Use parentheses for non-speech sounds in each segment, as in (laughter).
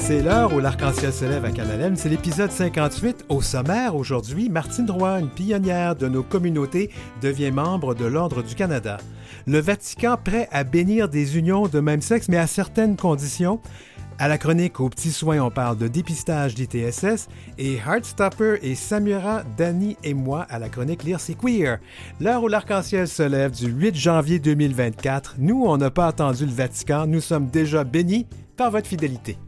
C'est l'heure où l'arc-en-ciel se lève à Canalem. C'est l'épisode 58. Au sommaire, aujourd'hui, Martine Roy, une pionnière de nos communautés, devient membre de l'Ordre du Canada. Le Vatican prêt à bénir des unions de même sexe, mais à certaines conditions. À la chronique aux petits soins, on parle de dépistage d'ITSS et Heartstopper et Samura, Danny et moi à la chronique Lire c'est queer. L'heure où l'arc-en-ciel se lève du 8 janvier 2024, nous, on n'a pas attendu le Vatican, nous sommes déjà bénis par votre fidélité.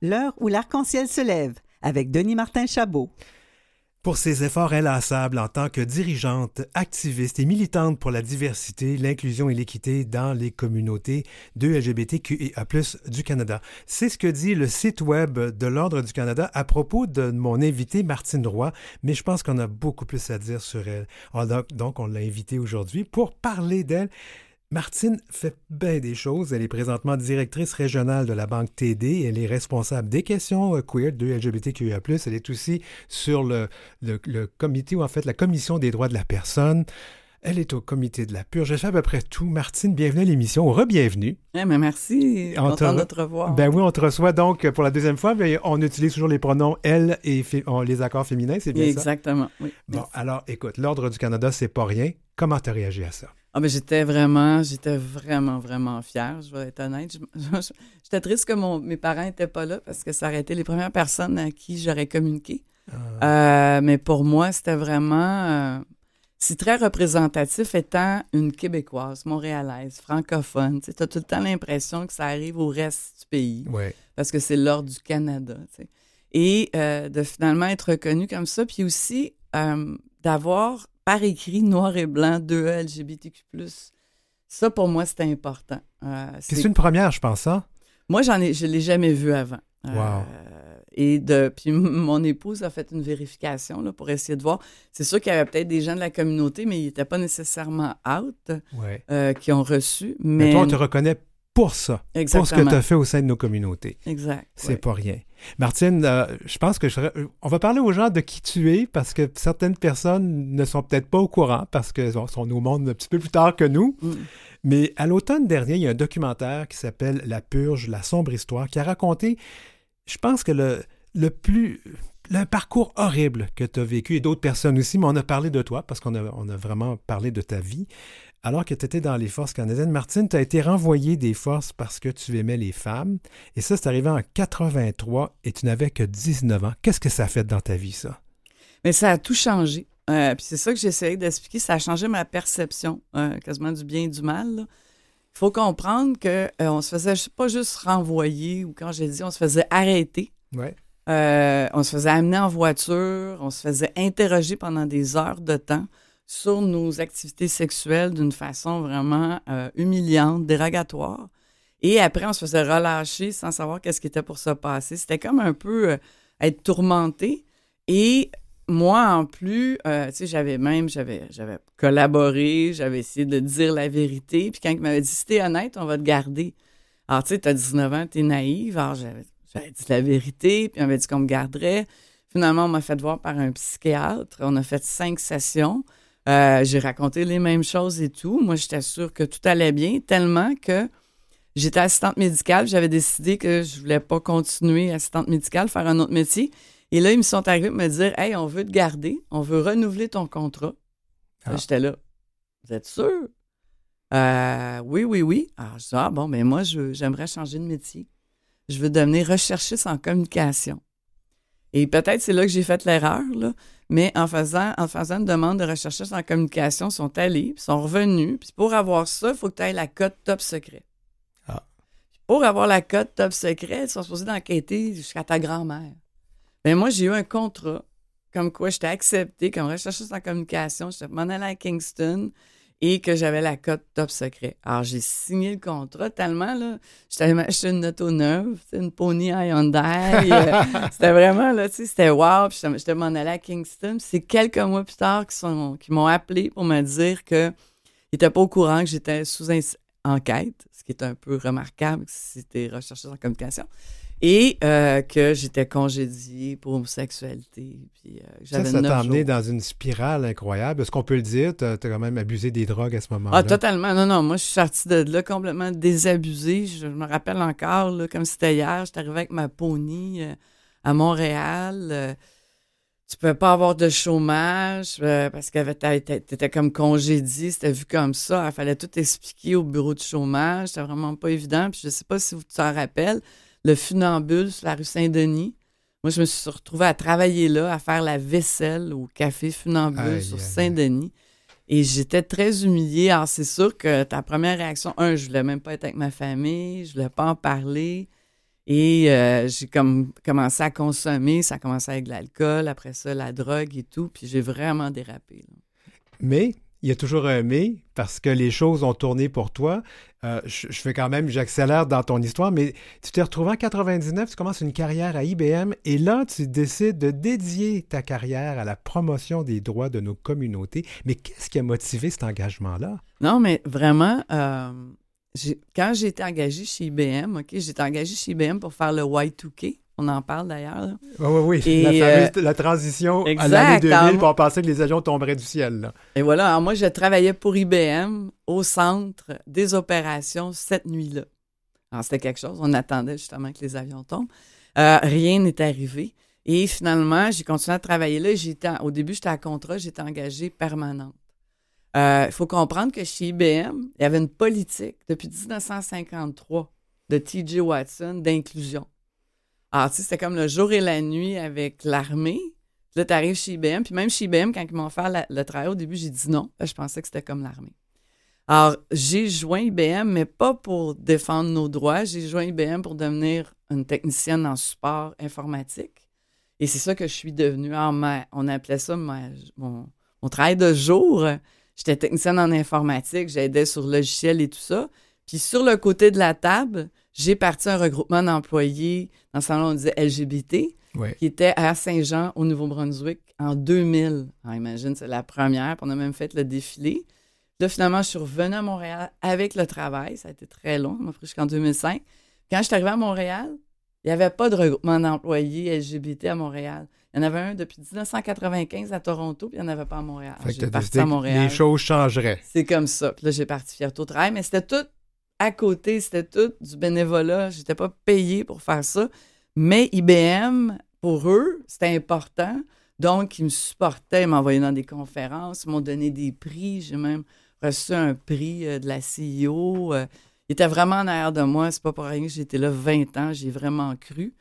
L'heure où l'arc-en-ciel se lève avec Denis Martin Chabot. Pour ses efforts inlassables en tant que dirigeante, activiste et militante pour la diversité, l'inclusion et l'équité dans les communautés de LGBTQIA+, du Canada. C'est ce que dit le site web de l'Ordre du Canada à propos de mon invitée Martine Roy, mais je pense qu'on a beaucoup plus à dire sur elle. Donc, on l'a invitée aujourd'hui pour parler d'elle. Martine fait bien des choses. Elle est présentement directrice régionale de la Banque TD. Elle est responsable des questions euh, queer de LGBTQIA+. Elle est aussi sur le, le, comité, ou en fait la Commission des droits de la personne. Elle est au comité de la purge. Je fais à peu près tout. Martine, bienvenue à l'émission. Re-bienvenue. Eh ben, merci. On de te revoir. Ben oui, on te reçoit donc pour la deuxième fois. Mais on utilise toujours les pronoms elle et les accords féminins, c'est bien Exactement, ça? Exactement, oui. Bon, alors écoute, l'Ordre du Canada, c'est pas rien. Comment tu as réagi à ça? Ah, ben, j'étais vraiment, j'étais vraiment, vraiment fière, je vais être honnête. (laughs) J'étais triste que mon, mes parents n'étaient pas là parce que ça aurait été les premières personnes à qui j'aurais communiqué. Ah. Euh, mais pour moi, c'était vraiment. Euh, c'est très représentatif étant une Québécoise, montréalaise, francophone. Tu as tout le temps l'impression que ça arrive au reste du pays. Parce que c'est l'ordre du Canada. Et euh, de finalement être reconnu comme ça, puis aussi d'avoir par écrit, noir et blanc, de LGBTQ+. Ça, pour moi, c'était important. Euh, c'est une première, je pense, ça? Hein? Moi, j'en ai, je ne l'ai jamais vu avant. Euh, wow. et de, puis mon épouse a fait une vérification là, pour essayer de voir. C'est sûr qu'il y avait peut-être des gens de la communauté, mais ils n'étaient pas nécessairement out euh, qui ont reçu. Mais... mais toi, on te reconnaît pour ça, pour ce que tu as fait au sein de nos communautés. Exact. C'est pas rien. Martine, euh, je pense que on va parler aux gens de qui tu es parce que certaines personnes ne sont peut-être pas au courant parce qu'elles sont au monde un petit peu plus tard que nous. Mm. Mais à l'automne dernier, il y a un documentaire qui s'appelle La Purge, la sombre histoire, qui a raconté, je pense que le, le plus le parcours horrible que tu as vécu et d'autres personnes aussi, mais on a parlé de toi parce qu'on a, on a vraiment parlé de ta vie alors que tu étais dans les forces canadiennes. Martine, tu as été renvoyée des forces parce que tu aimais les femmes. Et ça, c'est arrivé en 83 et tu n'avais que 19 ans. Qu'est-ce que ça a fait dans ta vie, ça? Mais ça a tout changé. Euh, puis c'est ça que j'essayais d'expliquer. Ça a changé ma perception, euh, quasiment du bien et du mal. Il faut comprendre qu'on euh, on se faisait pas juste renvoyer ou quand j'ai dit on se faisait arrêter. Ouais. on se faisait amener en voiture, on se faisait interroger pendant des heures de temps sur nos activités sexuelles d'une façon vraiment euh, humiliante, dérogatoire. Et après, on se faisait relâcher sans savoir qu'est-ce qui était pour se passer. C'était comme un peu euh, être tourmenté. Et moi, en plus, euh, tu sais, j'avais même, j'avais, j'avais collaboré, j'avais essayé de dire la vérité. Puis quand il m'avait dit, si t'es honnête, on va te garder. Alors, tu sais, t'as 19 ans, t'es naïve. Alors, j'avais, j'avais dit la vérité, puis on m'avait dit qu'on me garderait. Finalement, on m'a fait voir par un psychiatre. On a fait cinq sessions. Euh, j'ai raconté les mêmes choses et tout. Moi, j'étais sûre que tout allait bien, tellement que j'étais assistante médicale. J'avais décidé que je voulais pas continuer assistante médicale, faire un autre métier. Et là, ils me sont arrivés pour me dire Hey, on veut te garder, on veut renouveler ton contrat. Ah. J'étais là. Vous êtes sûr? Euh, oui, oui, oui. Alors, je dis Ah, bon, mais ben, moi, j'aimerais changer de métier. Je veux devenir recherchiste en communication. Et peut-être c'est là que j'ai fait l'erreur, là. Mais en faisant, en faisant une demande de recherchiste en communication, ils sont allés, puis sont revenus. Puis pour avoir ça, il faut que tu aies la cote top secret. Ah. Pour avoir la cote top secret, ils sont supposés d'enquêter jusqu'à ta grand-mère. Mais moi, j'ai eu un contrat comme quoi j'étais acceptée comme recherchiste en communication. J'étais m'en allée à Kingston et que j'avais la cote top secret. Alors, j'ai signé le contrat tellement, là, j'étais acheté une auto neuve, une Pony Hyundai. Euh, (laughs) c'était vraiment, là, tu sais, c'était wow. Puis j'étais m'en allée à Kingston. C'est quelques mois plus tard qu'ils m'ont appelé pour me dire que Il n'était pas au courant que j'étais sous enquête, ce qui est un peu remarquable si tu recherché en communication et euh, que j'étais congédiée pour homosexualité. Puis, euh, ça, ça t'a amené dans une spirale incroyable. Est-ce qu'on peut le dire? Tu as, quand même abusé des drogues à ce moment-là? Ah, totalement. Non, non. Moi, je suis sortie de là complètement désabusée. Je, me rappelle encore, là, comme c'était hier, j'étais arrivée avec ma pony euh, à Montréal. tu ne pouvais pas avoir de chômage parce que tu étais comme congédiée. C'était vu comme ça. Il fallait tout expliquer au bureau de chômage. C'était vraiment pas évident. Puis je ne sais pas si vous t'en rappelles le funambule sur la rue Saint-Denis. Moi, je me suis retrouvée à travailler là, à faire la vaisselle au café funambule sur Saint-Denis. Et j'étais très humiliée. Alors, c'est sûr que ta première réaction, un, je voulais même pas être avec ma famille, je voulais pas en parler. Et euh, j'ai comme commencé à consommer. Ça a commencé avec l'alcool, après ça, la drogue et tout. Puis j'ai vraiment dérapé. Mais il y a toujours un mais parce que les choses ont tourné pour toi. Euh, je, fais quand même, j'accélère dans ton histoire, mais tu t'es retrouvé en 99, tu commences une carrière à IBM et là, tu décides de dédier ta carrière à la promotion des droits de nos communautés. Mais qu'est-ce qui a motivé cet engagement-là? Non, mais vraiment, euh, quand j'ai été engagé chez IBM, OK, j'ai été engagé chez IBM pour faire le Y2K. On en parle d'ailleurs. Oui, oui, oui. la, fameuse, euh, la transition à l'année 2000, pour penser que les avions tomberaient du ciel. Et voilà, alors moi, je travaillais pour IBM au centre des opérations cette nuit-là. Alors, c'était quelque chose. On attendait justement que les avions tombent. Euh, rien n'est arrivé. Et finalement, j'ai continué à travailler là. J'étais, au début, j'étais à contrat, j'étais engagée permanente. Euh, il faut comprendre que chez IBM, il y avait une politique depuis 1953 de T.J. Watson d'inclusion. Alors, tu sais, c'était comme le jour et la nuit avec l'armée. Là, tu arrives chez IBM, puis même chez IBM, quand ils m'ont fait le travail au début, j'ai dit non. je pensais que c'était comme l'armée. Alors, j'ai joint IBM, mais pas pour défendre nos droits. J'ai joint IBM pour devenir une technicienne en support informatique. Et c'est ça que je suis devenue. Alors, on appelait ça mon, mon, travail de jour. J'étais technicienne en informatique, j'aidais sur logiciel et tout ça. Puis sur le côté de la table, j'ai parti un regroupement d'employés dans le salon, on disait LGBT, qui était à Saint-Jean, au Nouveau-Brunswick, en 2000. Alors, imagine, c'est la première, puis on a même fait le défilé. Là, finalement, je suis revenue à Montréal avec le travail. Ça a été très long, ça m'a pris jusqu'en 2005. Quand je suis arrivée à Montréal, il n'y avait pas de regroupement d'employés LGBT à Montréal. Il y en avait un depuis 1995 à Toronto, puis il n'y en avait pas à Montréal. J'ai parti à Montréal. Les choses changeraient. C'est comme ça. Puis là, j'ai parti faire tout travail, mais c'était tout à côté, c'était tout du bénévolat. Je n'étais pas payée pour faire ça. Mais IBM, pour eux, c'était important. Donc, ils me supportaient, ils m'envoyaient dans des conférences, m'ont donné des prix. J'ai même reçu un prix euh, de la CEO. Euh. ils étaient vraiment en arrière de moi. C'est pas pour rien que j'étais là 20 ans. J'ai vraiment cru.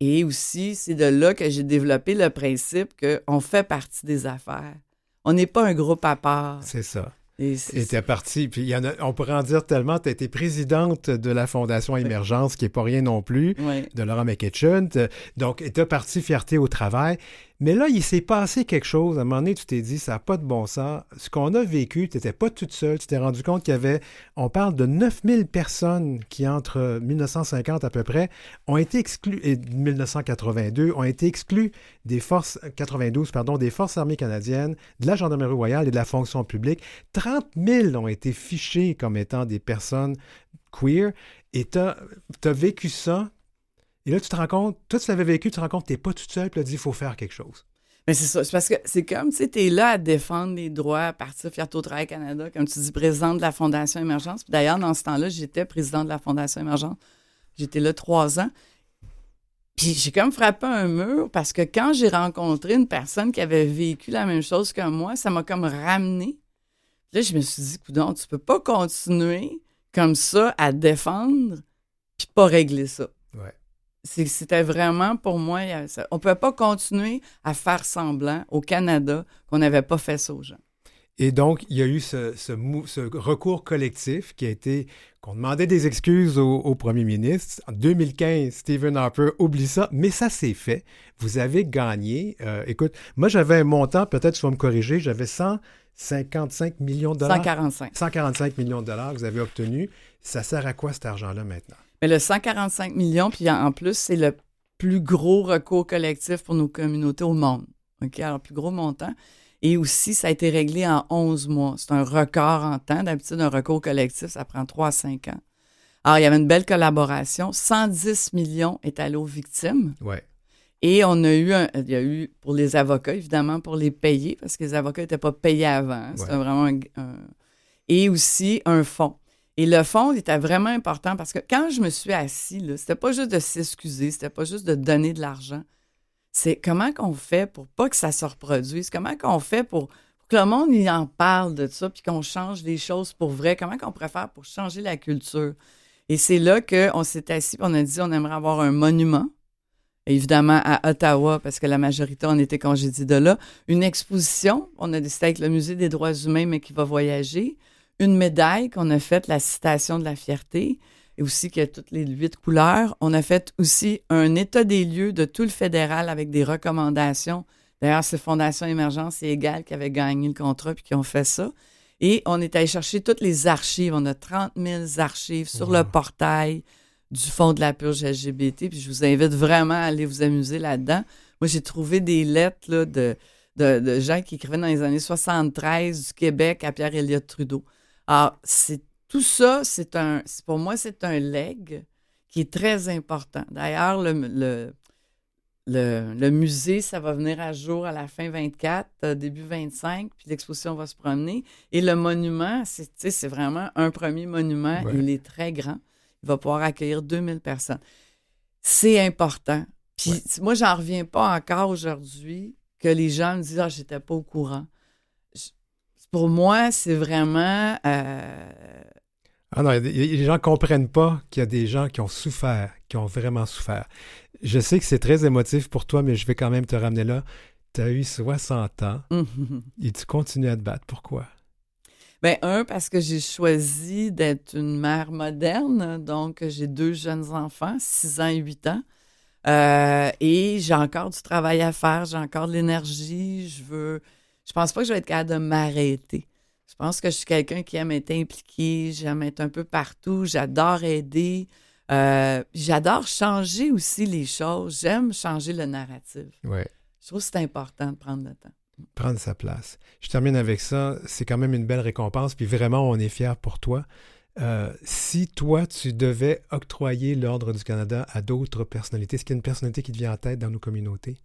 Et aussi, c'est de là que j'ai développé le principe qu'on fait partie des affaires. On n'est pas un groupe à part. C'est ça. Et tu parti, puis il y en a, on pourrait en dire tellement, tu été présidente de la Fondation Émergence, qui n'est pas rien non plus, de Laurent McKitchen. Donc, tu parti fierté au travail. Mais là, il s'est passé quelque chose. À un moment donné, tu t'es dit, ça n'a pas de bon sens. Ce qu'on a vécu, tu n'étais pas toute seule. Tu t'es rendu compte qu'il y avait, on parle de 9000 personnes qui, entre 1950 à peu près, ont été exclues, et 1982, ont été exclues des forces, 92, pardon, des forces armées canadiennes, de la Gendarmerie royale et de la fonction publique. 30 000 ont été fichés comme étant des personnes queer. Et tu as, vécu ça et là, tu te rends compte, toi, tu l'avais vécu, tu te rends compte que tu n'es pas toute seule, puis tu as dit, il faut faire quelque chose. Mais c'est ça. C'est parce que c'est comme, tu sais, tu es là à défendre les droits à partir de Fierté au Travail Canada, comme tu dis, présidente de la Fondation Émergence. Puis d'ailleurs, dans ce temps-là, j'étais présidente de la Fondation Émergence. J'étais là trois ans. Puis j'ai comme frappé un mur parce que quand j'ai rencontré une personne qui avait vécu la même chose que moi, ça m'a comme ramené. Là, je me suis dit, coudon, tu peux pas continuer comme ça à défendre puis pas régler ça. C'était vraiment pour moi, on ne pouvait pas continuer à faire semblant au Canada qu'on n'avait pas fait ça aux gens. Et donc, il y a eu ce, recours collectif qui a été, qu'on demandait des excuses au, premier ministre. En 2015, Stephen Harper oublie ça, mais ça s'est fait. Vous avez gagné. Euh, écoute, moi, j'avais un montant, peut-être tu vas me corriger, j'avais 155 millions de dollars. 145. 145 millions de dollars que vous avez obtenus. Ça sert à quoi cet argent-là maintenant? Mais le 145 millions, puis en plus, c'est le plus gros recours collectif pour nos communautés au monde. OK, alors plus gros montant. Et aussi, ça a été réglé en 11 mois. C'est un record en temps. D'habitude, un recours collectif, ça prend 3 à 5 ans. Alors, il y avait une belle collaboration. 110 millions est allé aux victimes. Ouais. Et on a eu, un, il y a eu pour les avocats, évidemment, pour les payer, parce que les avocats n'étaient pas payés avant. C'était vraiment un, Et aussi un fonds. Et le fonds était vraiment important parce que quand je me suis assis, c'était pas juste de s'excuser, c'était pas juste de donner de l'argent. C'est comment qu'on fait pour pas que ça se reproduise, comment qu'on fait pour, que le monde en parle de ça, puis qu'on change les choses pour vrai, comment qu'on pourrait faire pour changer la culture? Et c'est là qu'on s'est assis, on a dit on aimerait avoir un monument évidemment à Ottawa, parce que la majorité en était congédiée de là. Une exposition, on a décidé avec le Musée des droits humains, mais qui va voyager. Une médaille qu'on a faite, la citation de la fierté, et aussi qui a toutes les huit couleurs. On a fait aussi un état des lieux de tout le fédéral avec des recommandations. D'ailleurs, c'est Fondation Émergence et Égal qui avait gagné le contrat puis qui ont fait ça. Et on est allé chercher toutes les archives. On a 30 000 archives sur le portail du fond de la purge LGBT. Puis je vous invite vraiment à aller vous amuser là-dedans. Moi, j'ai trouvé des lettres là, de, de, gens qui écrivaient dans les années 73 du Québec à pierre Elliott Trudeau. Alors, c'est tout ça, c'est un, pour moi, c'est un leg qui est très important. D'ailleurs, le, le, le, musée, ça va venir à jour à la fin 24, euh, début 25, puis l'exposition va se promener. Et le monument, c'est vraiment un premier monument. Il est très grand il va pouvoir accueillir 2000 personnes. C'est important. Puis moi, j'en reviens pas encore aujourd'hui que les gens me disent Ah, j'étais pas au courant. Pour moi, c'est vraiment. Euh, ah non, les gens ne comprennent pas qu'il y a des gens qui ont souffert, qui ont vraiment souffert. Je sais que c'est très émotif pour toi, mais je vais quand même te ramener là. Tu as eu 60 ans (laughs) et tu continues à te battre. Pourquoi? Ben un parce que j'ai choisi d'être une mère moderne, donc j'ai deux jeunes enfants, 6 ans et 8 ans. Euh, et j'ai encore du travail à faire, j'ai encore de l'énergie, je veux je pense pas que je vais être capable de m'arrêter. Je pense que je suis quelqu'un qui aime être impliqué, j'aime être un peu partout, j'adore aider. Euh, j'adore changer aussi les choses. J'aime changer le narratif. Ouais. Je trouve que c'est important de prendre le temps prendre sa place. Je termine avec ça. C'est quand même une belle récompense, puis vraiment, on est fiers pour toi. Euh, si toi, tu devais octroyer l'Ordre du Canada à d'autres personnalités, est-ce qu'il y a une personnalité qui te vient en tête dans nos communautés?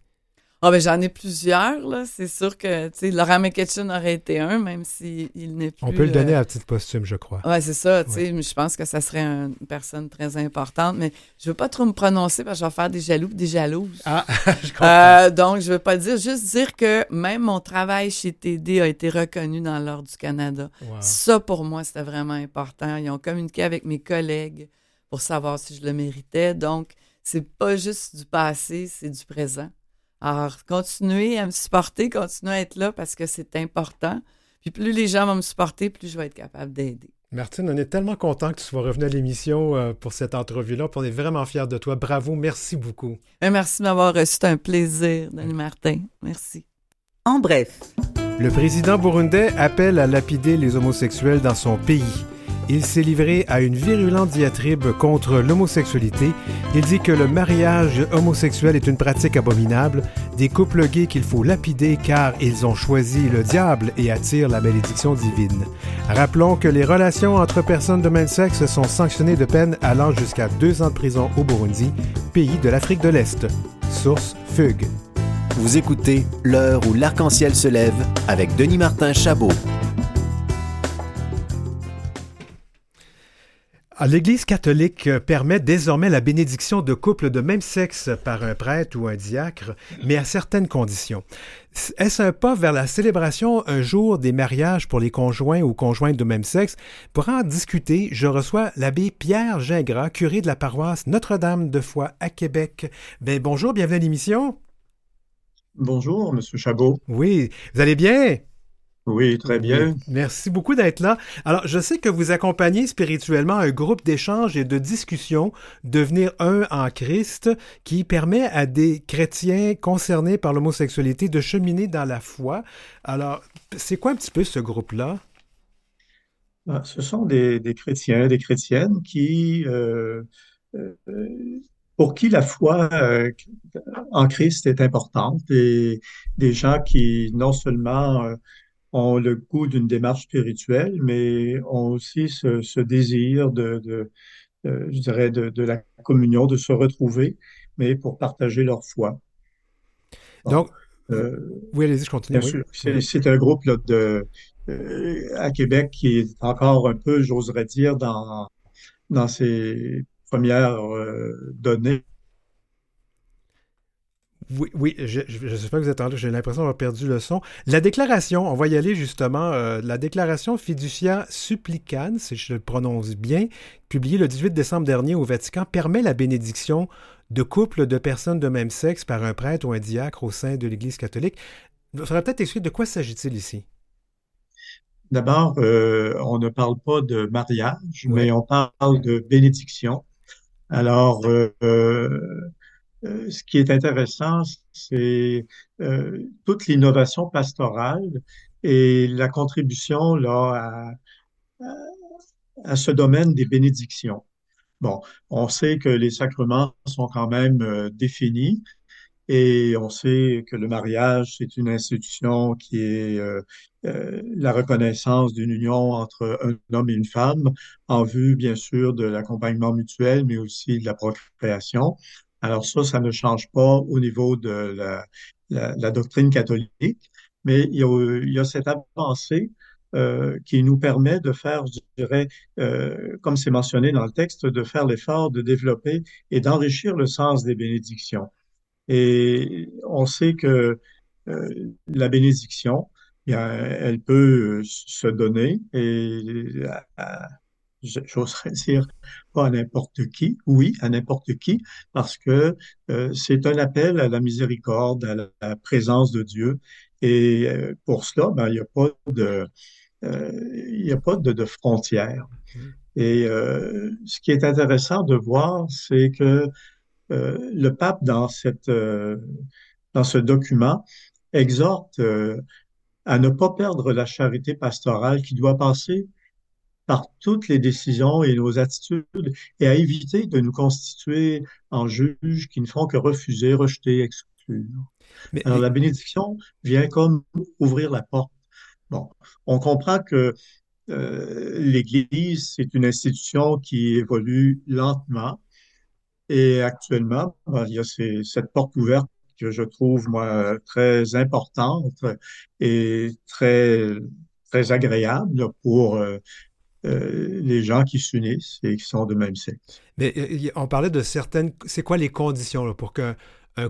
Ah ben j'en ai plusieurs, là. C'est sûr que, tu sais, Laurent McKitchen aurait été un, même s'il n'est plus... On peut le donner euh, à petite posthume, je crois. Oui, c'est ça, tu sais. Je pense que ça serait une personne très importante, mais je veux pas trop me prononcer parce que je vais faire des jaloux des jalouses. Ah, (laughs) je comprends. Euh, donc, je veux pas dire, juste dire que même mon travail chez TD a été reconnu dans l'Ordre du Canada. Ça, pour moi, c'était vraiment important. Ils ont communiqué avec mes collègues pour savoir si je le méritais. Donc, c'est pas juste du passé, c'est du présent. Alors, continuez à me supporter, continuez à être là parce que c'est important. Puis plus les gens vont me supporter, plus je vais être capable d'aider. Martine, on est tellement content que tu sois revenu à l'émission euh, pour cette entrevue-là. On est vraiment fiers de toi. Bravo, merci beaucoup. Euh, merci de m'avoir reçu. C'est un plaisir, Denis Martin. Merci. En bref. Le président burundais appelle à lapider les homosexuels dans son pays. Il s'est livré à une virulente diatribe contre l'homosexualité. Il dit que le mariage homosexuel est une pratique abominable, des couples gays qu'il faut lapider car ils ont choisi le diable et attirent la malédiction divine. Rappelons que les relations entre personnes de même sexe sont sanctionnées de peine allant jusqu'à deux ans de prison au Burundi, pays de l'Afrique de l'Est. Source Fugue. Vous écoutez L'heure où l'arc-en-ciel se lève avec Denis Martin Chabot. L'Église catholique euh, permet désormais la bénédiction de couples de même sexe par un prêtre ou un diacre, mais à certaines conditions. Est-ce un pas vers la célébration un jour des mariages pour les conjoints ou conjointes de même sexe? Pour en discuter, je reçois l'abbé Pierre Gingras, curé de la paroisse Notre-Dame de Foix à Québec. Ben, bonjour, bienvenue à l'émission. Bonjour, Monsieur Chabot. Oui, vous allez bien? Oui, très bien. Merci beaucoup d'être là. Alors, je sais que vous accompagnez spirituellement un groupe d'échange et de discussion, Devenir un en Christ, qui permet à des chrétiens concernés par l'homosexualité de cheminer dans la foi. Alors, c'est quoi un petit peu ce groupe-là? Ah, ce sont des, chrétiens, des chrétiennes qui euh, euh, pour qui la foi euh, en Christ est importante et des gens qui non seulement ont le goût d'une démarche spirituelle, mais ont aussi ce, ce désir de, de euh, je dirais, de, de, la communion, de se retrouver, mais pour partager leur foi. Donc, euh, oui, allez-y, je continue. Bien sûr, c'est un groupe là, de, euh, à Québec qui est encore un peu, j'oserais dire, dans, dans ses premières euh, données. Oui, oui, je ne sais pas que vous êtes en j'ai l'impression d'avoir perdu le son. La déclaration, on va y aller justement, euh, la déclaration fiducia supplicane, si je le prononce bien, publiée le 18 décembre dernier au Vatican, permet la bénédiction de couples de personnes de même sexe par un prêtre ou un diacre au sein de l'Église catholique. Il faudrait peut-être expliquer de quoi s'agit-il ici? D'abord, euh, on ne parle pas de mariage, mais on parle de bénédiction. Alors, euh, euh, ce qui est intéressant, c'est toute l'innovation pastorale et la contribution là, à, ce domaine des bénédictions. Bon, on sait que les sacrements sont quand même définis, et on sait que le mariage, c'est une institution qui est euh, euh, la reconnaissance d'une union entre un homme et une femme en vue, bien sûr, de l'accompagnement mutuel, mais aussi de la procréation. Alors ça, ça ne change pas au niveau de la, doctrine catholique, mais il y a, cette avancée euh, qui nous permet de faire, je dirais, euh, comme c'est mentionné dans le texte, de faire l'effort de développer et d'enrichir le sens des bénédictions. Et on sait que euh, la bénédiction, elle peut se donner et j'oserais dire pas à n'importe qui, oui, à n'importe qui, parce que euh, c'est un appel à la miséricorde, à la, présence de Dieu. Et euh, pour cela, ben, il n'y a pas de, il n'y a pas de, de frontières. Mmh. Et ce qui est intéressant de voir, c'est que euh, le pape, dans, cette, euh, dans ce document, exhorte euh, à ne pas perdre la charité pastorale qui doit passer par toutes les décisions et nos attitudes et à éviter de nous constituer en juges qui ne font que refuser, rejeter, exclure. Mais, Alors la bénédiction vient comme ouvrir la porte. Bon, on comprend que euh, l'Église, c'est une institution qui évolue lentement, et actuellement, ben, il y a cette porte ouverte que je trouve, moi, très importante et très, très agréable pour euh, euh, les gens qui s'unissent et qui sont de même sexe. Mais euh, on parlait de certaines... C'est quoi les conditions là, pour qu'un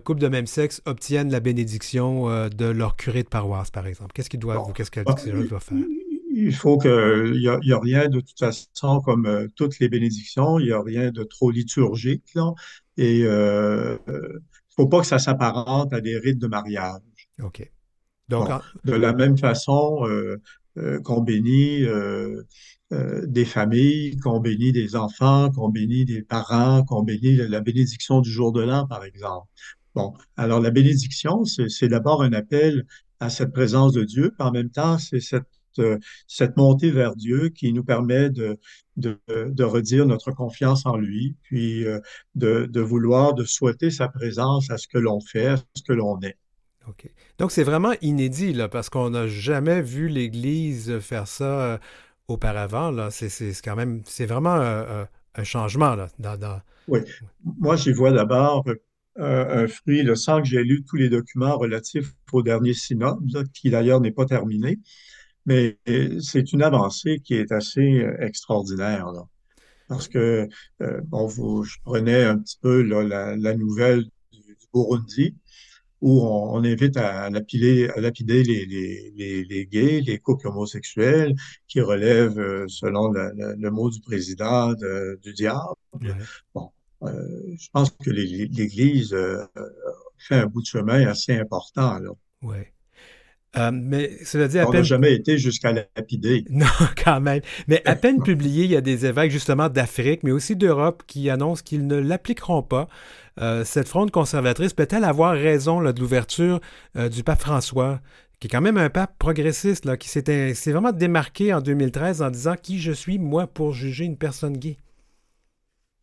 couple de même sexe obtienne la bénédiction de leur curé de paroisse, par exemple? Qu'est-ce qu'ils doivent ou qu'est-ce qu'elle doit faire? il faut que, il y a, rien de toute façon comme euh, toutes les bénédictions, il y a rien de trop liturgique là, et euh, faut pas que ça s'apparente à des rites de mariage. Ok. Donc, bon, de la même façon euh, euh qu'on bénit euh, euh, des familles, qu'on bénit des enfants, qu'on bénit des parents, qu'on bénit la bénédiction du jour de l'an, par exemple. Bon, alors la bénédiction, c'est d'abord un appel à cette présence de Dieu, puis en même temps, c'est cette euh, cette montée vers Dieu qui nous permet de, de, redire notre confiance en lui, puis euh, de, de, vouloir, de souhaiter sa présence à ce que l'on fait, à ce que l'on est. OK. Donc, c'est vraiment inédit, là, parce qu'on n'a jamais vu l'Église faire ça auparavant. C'est, quand même, vraiment euh, un changement, là. Dans. Oui. Moi, j'y vois d'abord un fruit, là, sans que j'ai lu tous les documents relatifs au dernier synode, qui d'ailleurs n'est pas terminé. Mais c'est une avancée qui est assez euh, extraordinaire. Parce que, euh, bon, vous, je prenais un petit peu là, la, nouvelle du, Burundi, où on, on invite à, lapider, à lapider les, les, les, les, gays, les couples homosexuels, qui relèvent, euh, selon le, le, le, mot du président, de, du diable. Ouais. Bon, euh, je pense que l'Église euh, fait un bout de chemin assez important. Euh, mais cela dit, à On peine... n'a jamais été jusqu'à lapider. (laughs) Non, quand même. Mais à peine publié, il y a des évêques justement d'Afrique, mais aussi d'Europe qui annoncent qu'ils ne l'appliqueront pas. Euh, cette fronde conservatrice peut-elle avoir raison de l'ouverture euh, du pape François, qui est quand même un pape progressiste, qui s'est vraiment démarqué en 2013 en disant qui je suis, moi, pour juger une personne gay?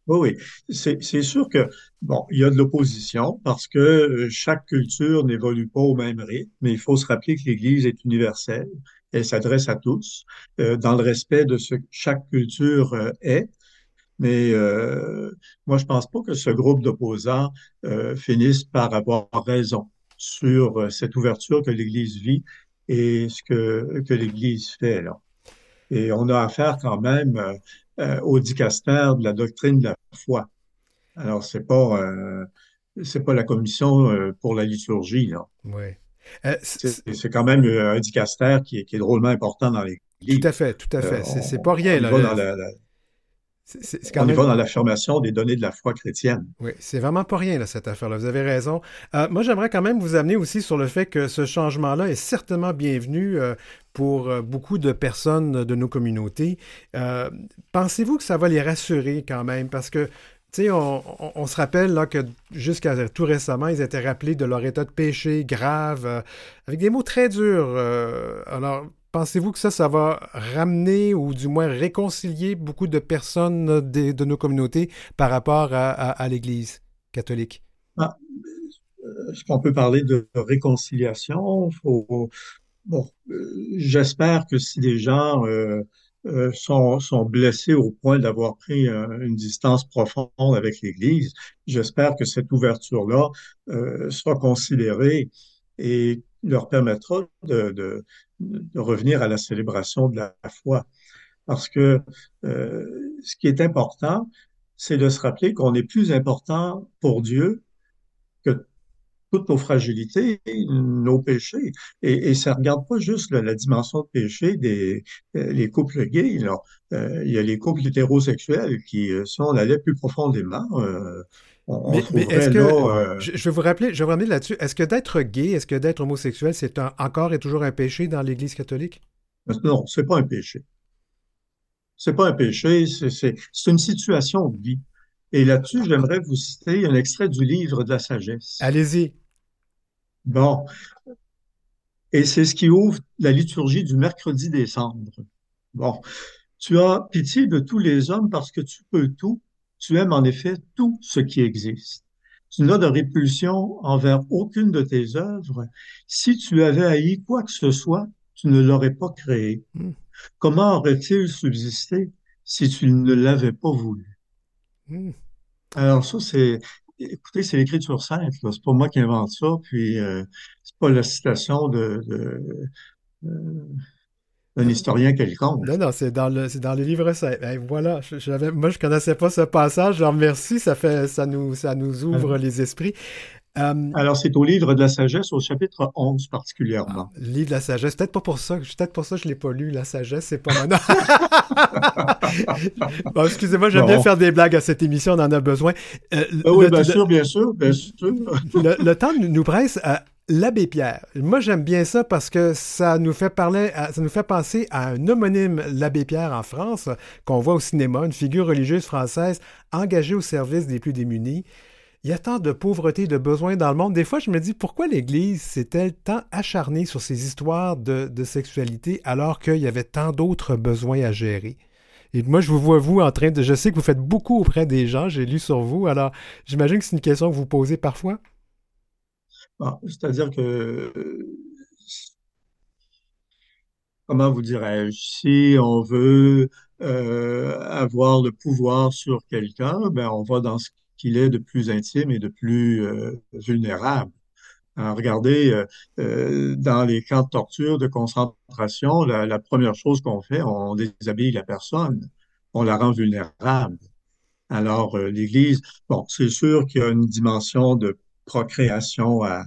Oui, oui. C'est sûr que, bon, il y a de l'opposition parce que euh, chaque culture n'évolue pas au même rythme, mais il faut se rappeler que l'Église est universelle. Elle s'adresse à tous dans le respect de ce que chaque culture est. Mais euh, moi, je pense pas que ce groupe d'opposants euh, finisse par avoir raison sur euh, cette ouverture que l'Église vit et ce que, que l'Église fait là. Et on a affaire quand même euh, au dicaster de la doctrine de la foi. Alors, c'est pas, c'est pas la commission pour la liturgie, là. Oui. Euh, C'est quand même un dicaster qui est, qui est drôlement important dans tout l'Église. à fait, tout à fait. C'est pas rien, là. Le- dans la, la- c'est quand on y va dans l'affirmation des données de la foi chrétienne. Oui, c'est vraiment pas rien, là, cette affaire-là. Vous avez raison. Euh, moi, j'aimerais quand même vous amener aussi sur le fait que ce changement-là est certainement bienvenu euh, pour euh, beaucoup de personnes de nos communautés. Euh, pensez-vous que ça va les rassurer quand même? Parce que, tu sais, on, on- on se rappelle là, que jusqu'à tout récemment, ils étaient rappelés de leur état de péché grave, euh, avec des mots très durs. euh, alors, pensez-vous que ça, ça va ramener ou du moins réconcilier beaucoup de personnes de, nos communautés par rapport à, l'Église catholique? Ah, Est-ce qu'on peut parler de réconciliation? Bon, euh, j'espère que si des gens euh, euh, sont, blessés au point d'avoir pris une distance profonde avec l'Église, j'espère que cette ouverture-là sera considérée et leur permettra de, de revenir à la célébration de la foi. Parce que euh, ce qui est important, c'est de se rappeler qu'on est plus important pour Dieu que toutes nos fragilités, nos péchés. Et, ça regarde pas juste la dimension de péché des euh, les couples gays. Là. Euh, il y a les couples hétérosexuels qui, si on allait plus profondément, on, on Mais, mais est-ce trouverait que, là. euh, je, je vais vous rappeler, je vais vous ramener là-dessus, est-ce que d'être gay, est-ce que d'être homosexuel, c'est un- encore et toujours un péché dans l'Église catholique? non, c'est pas un péché. C'est pas un péché, c'est une situation de vie. Et là-dessus, j'aimerais vous citer un extrait du livre de la sagesse. Allez-y. Bon, et c'est ce qui ouvre la liturgie du mercredi des cendres. Bon, tu as pitié de tous les hommes parce que tu peux tout. Tu aimes en effet tout ce qui existe. Tu n'as de répulsion envers aucune de tes œuvres. Si tu avais haï quoi que ce soit, tu ne l'aurais pas créé. Hmm. Comment aurait-il subsisté si tu ne l'avais pas voulu? Hmm. Alors ça, c'est, écoutez, c'est l'écriture sainte. C'est pas moi qui invente ça, puis euh, c'est pas la citation de, de, d'un historien quelconque. Non, non, c'est dans le, c'est dans le livre 7. voilà, je- moi, je connaissais pas ce passage. Je remercie, ça fait, ça nous, ça nous ouvre les esprits. Euh, Alors, c'est au livre de la sagesse, au chapitre 11 particulièrement. livre de la sagesse, peut-être pas pour ça, peut-être pour ça que je l'ai pas lu, la sagesse, c'est pas mon (laughs) Bon, excusez-moi, j'aime bien faire des blagues à cette émission, on en a besoin. Euh, Ah oui, le- bien le- sûr, bien sûr, bien sûr. le, le temps nous nous presse à l'abbé Pierre. Moi, j'aime bien ça parce que ça nous fait parler, ça nous fait penser à un homonyme, l'abbé Pierre en France, qu'on voit au cinéma, une figure religieuse française engagée au service des plus démunis. Il y a tant de pauvreté, de besoins dans le monde. Des fois, je me dis, pourquoi l'Église s'est-elle tant acharnée sur ces histoires de, de sexualité alors qu'il y avait tant d'autres besoins à gérer? Et moi, je vous vois, vous, en train de... Je sais que vous faites beaucoup auprès des gens, j'ai lu sur vous, alors j'imagine que c'est une question que vous posez parfois. Bon, c'est-à-dire que, comment vous dirais-je, si on veut euh, avoir le pouvoir sur quelqu'un, ben on va dans ce qu'il est de plus intime et de plus euh, vulnérable. Regardez, euh, dans les camps de torture, de concentration, la, la première chose qu'on fait, on déshabille la personne, on la rend vulnérable. Alors, l'Église, bon, c'est sûr qu'il y a une dimension de procréation à,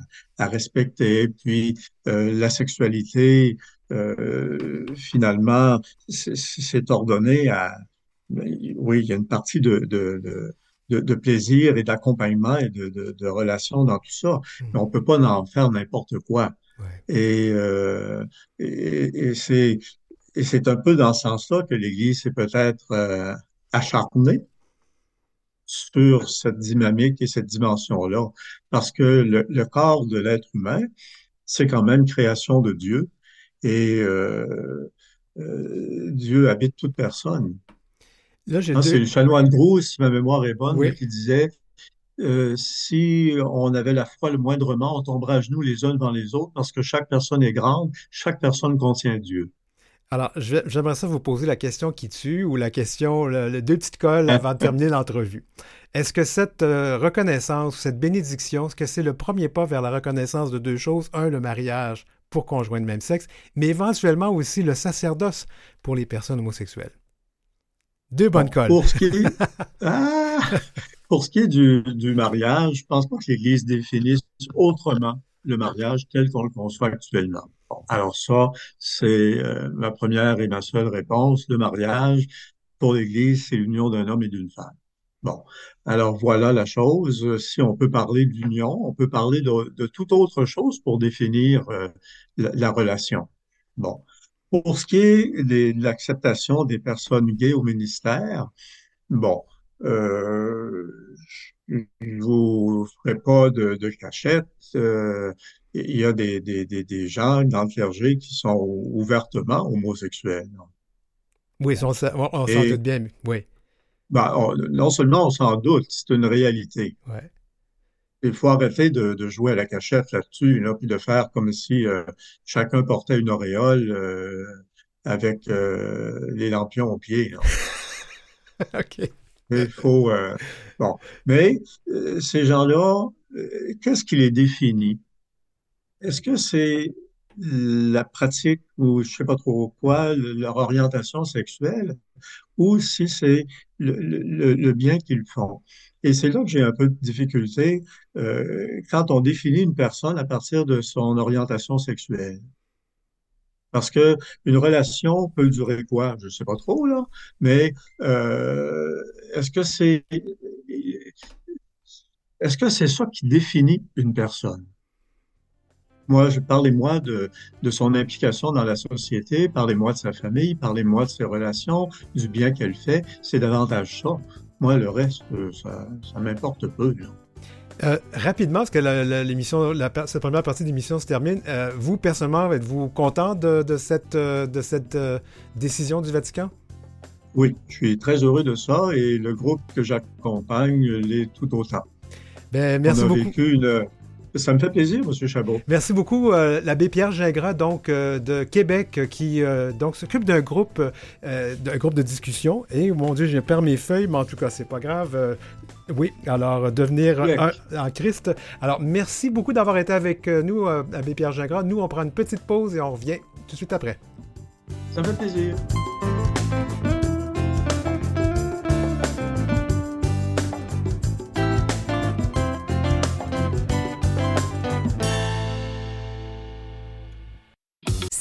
à respecter, puis euh, la sexualité, euh, finalement, c'est ordonné à, oui, il y a une partie de, de, de, de, de plaisir et d'accompagnement et de, de, de relation dans tout ça, mais on peut pas en faire n'importe quoi. Ouais. Et, euh, et, et c'est et c'est un peu dans ce sens-là que l'Église s'est peut-être euh, acharnée sur cette dynamique et cette dimension-là. Parce que le, le corps de l'être humain, c'est quand même création de Dieu et euh, euh, Dieu habite toute personne. Là, hein, C'est le chanoine Gros, si ma mémoire est bonne, qui disait euh, si on avait la foi le moindrement, on tomberait à genoux les uns devant les autres parce que chaque personne est grande, chaque personne contient Dieu. Alors, j'aimerais ça vous poser la question qui tue ou la question, le, deux petites colles avant de (laughs) terminer l'entrevue. Est-ce que cette euh, reconnaissance, cette bénédiction, est-ce que c'est le premier pas vers la reconnaissance de deux choses? Un, le mariage pour conjoints de même sexe, mais éventuellement aussi le sacerdoce pour les personnes homosexuelles. Deux bonnes colles. Pour ce qui est, (laughs) ah! pour ce qui est du, du mariage, je pense pas que l'Église définisse autrement le mariage tel qu'on le conçoit actuellement. alors ça, c'est euh, ma première et ma seule réponse. Le mariage, pour l'Église, c'est l'union d'un homme et d'une femme. Bon, alors voilà la chose. Si on peut parler d'union, on peut parler de, de, toute autre chose pour définir euh, la, la, relation. Bon, pour ce qui est de l'acceptation des personnes gays au ministère, bon, euh, je vous ferai pas de, de cachette. Euh, il y a des, des, des, des, gens dans le clergé qui sont ouvertement homosexuels. Oui, on, s'en doute bien, oui. Ben, non seulement on s'en doute, c'est une réalité. Ouais. Il faut arrêter de, de, jouer à la cachette là-dessus, là, puis de faire comme si euh, chacun portait une auréole euh, avec les lampions aux pieds. (laughs) OK. Il faut. Euh, bon. Mais euh, ces gens-là, euh, qu'est-ce qui les définit? Est-ce que c'est la pratique ou je sais pas trop quoi, leur orientation sexuelle, ou si c'est le, bien qu'ils font? Et c'est là que j'ai un peu de difficulté quand on définit une personne à partir de son orientation sexuelle. Parce que une relation peut durer quoi? Je sais pas trop, là, mais euh, est-ce que c'est est-ce que c'est ça qui définit une personne? Moi, je parlez-moi de, de son implication dans la société, parlez-moi de sa famille, parlez-moi de ses relations, du bien qu'elle fait. C'est davantage ça. Moi, le reste, ça, ça m'importe peu. Là. Euh, rapidement, parce que l'émission, cette première partie de l'émission se termine, euh, vous, personnellement, êtes-vous content de, cette, de cette euh, décision du Vatican? Oui, je suis très heureux de ça et le groupe que j'accompagne l'est tout autant. Ben, merci On a Vécu une, ça me fait plaisir, M. Chabot. Merci beaucoup. Euh, l'abbé Pierre Gingras, donc, euh, de Québec, qui euh, donc s'occupe d'un groupe, d'un groupe de discussion. Et, mon Dieu, je perds mes feuilles, mais en tout cas, c'est pas grave. oui, alors, devenir un, en Christ. Alors, merci beaucoup d'avoir été avec nous, Abbé Pierre Gingras. Nous, on prend une petite pause et on revient tout de suite après. Ça me fait plaisir.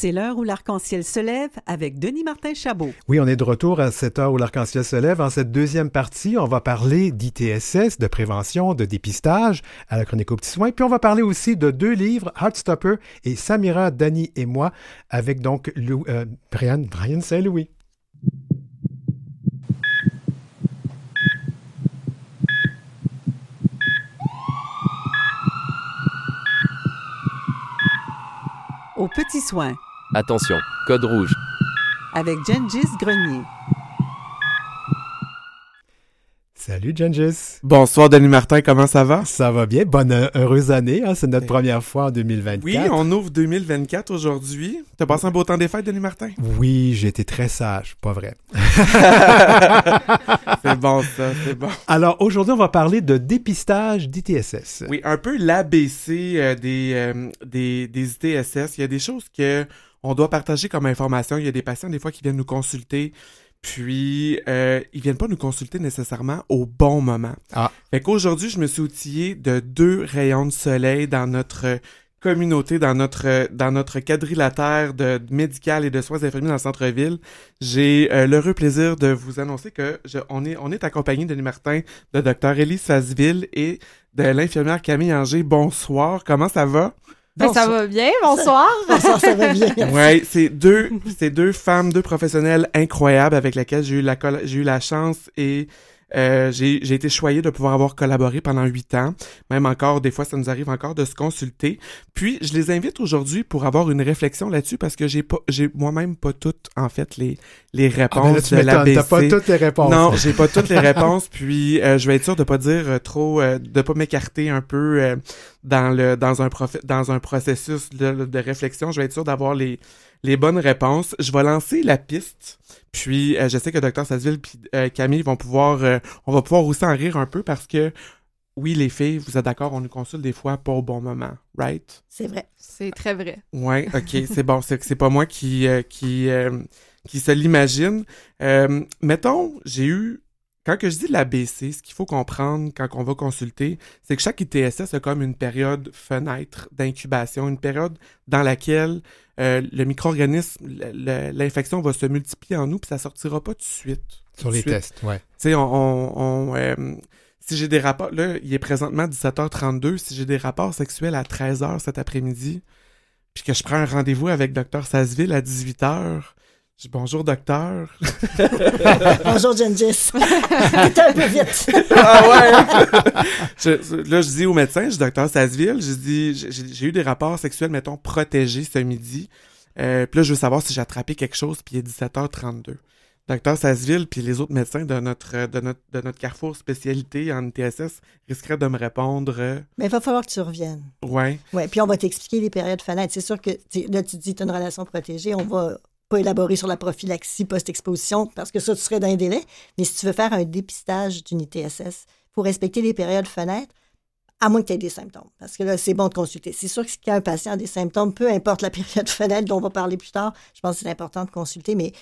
C'est l'heure où l'arc-en-ciel se lève avec Denis Martin Chabot. Oui, on est de retour à cette heure où l'arc-en-ciel se lève. En cette deuxième partie, on va parler d'ITSS, de prévention, de dépistage à la chronique aux petits soins. Puis on va parler aussi de deux livres, Heartstopper et Samira, Dani et moi, avec donc euh, Brian, Brian Saint-Louis. Aux petits soins. Attention, code rouge. Avec Gengis Grenier. Salut Gengis. Bonsoir Denis Martin, comment ça va? Ça va bien, bonne euh, heureuse année, hein? c'est notre première fois en 2024. Oui, on ouvre 2024 aujourd'hui. T'as passé un beau temps des fêtes Denis Martin? Oui, j'ai été très sage, pas vrai. (laughs) c'est bon ça, c'est bon. Alors aujourd'hui on va parler de dépistage d'ITSS. Oui, un peu l'ABC euh, des, euh, des, des ITSS. Il y a des choses que on doit partager comme information. Il y a des patients des fois qui viennent nous consulter puis, euh, ils viennent pas nous consulter nécessairement au bon moment. Ah. Fait qu'aujourd'hui, je me suis outillé de deux rayons de soleil dans notre communauté, dans notre dans notre quadrilatère de, médical et de soins infirmiers dans le centre-ville. J'ai euh, l'heureux plaisir de vous annoncer que je, on est on est accompagné de Martin, de Dr Elise Fazville et de l'infirmière Camille Anger. Bonsoir, comment ça va? Ben, ça va bien, bonsoir. (laughs) bonsoir, ça va bien. Ouais, c'est deux, c'est deux femmes, deux professionnels incroyables avec lesquelles j'ai eu la, j'ai eu la chance et Euh, j'ai j'ai été choyé de pouvoir avoir collaboré pendant huit ans. Même encore, des fois, ça nous arrive encore de se consulter. Puis, je les invite aujourd'hui pour avoir une réflexion là-dessus parce que j'ai pas, j'ai moi-même pas toutes, en fait, les, les Ah, ben là, réponses tu de. T'as pas toutes les réponses. Non, j'ai pas toutes les (laughs) réponses, puis euh, je vais être sûr de pas dire euh, trop, euh, de pas m'écarter un peu euh, dans le dans un prof- dans un processus de, de réflexion. Je vais être sûr d'avoir les les bonnes réponses. Je vais lancer la piste, puis euh, je sais que Dr Sasseville puis euh, Camille vont pouvoir, euh, on va pouvoir aussi en rire un peu parce que oui, les filles, vous êtes d'accord, on nous consulte des fois pas au bon moment, right? C'est vrai. C'est très vrai. Ouais, ok, c'est bon. C'est que c'est pas moi qui euh, qui euh, qui se l'imagine. Euh, mettons, j'ai eu quand que je dis l'ABC, ce qu'il faut comprendre quand on va consulter, c'est que chaque ITSS a comme une période fenêtre d'incubation, une période dans laquelle euh, le micro-organisme, l'infection va se multiplier en nous, puis ça sortira pas tout de suite. Sur les suite. tests, ouais. Tu sais, on, on, on, euh, si j'ai des rapports, là, il est présentement 17h32, si j'ai des rapports sexuels à 13h cet après-midi, puis que je prends un rendez-vous avec Dr Sasseville à 18h, je dis bonjour docteur. (laughs) Bonjour, Gengis. (laughs) T'es un peu vite. ah ouais! Je- là, je dis au médecin, je dis docteur Sasseville, je dis, j'ai j'ai eu des rapports sexuels, mettons, protégés ce midi. Euh, puis là, je veux savoir si j'ai attrapé quelque chose, puis il est 17h32. Docteur Sasseville, puis les autres médecins de notre, de notre, de notre carrefour spécialité en ITSS risqueraient de me répondre euh, Mais il va falloir que tu reviennes. Ouais. Oui, puis on va t'expliquer les périodes fenêtres. C'est sûr que là, tu dis tu as une relation protégée. On va pas élaborer sur la prophylaxie post-exposition parce que ça, tu dans un délai. Mais si tu veux faire un dépistage d'une ITSS, il faut respecter les périodes fenêtres, à moins que tu aies des symptômes. Parce que là, c'est bon de consulter. C'est sûr que si un patient a des symptômes, peu importe la (laughs) période fenêtre dont on va parler plus tard, je pense que c'est important de consulter. Mais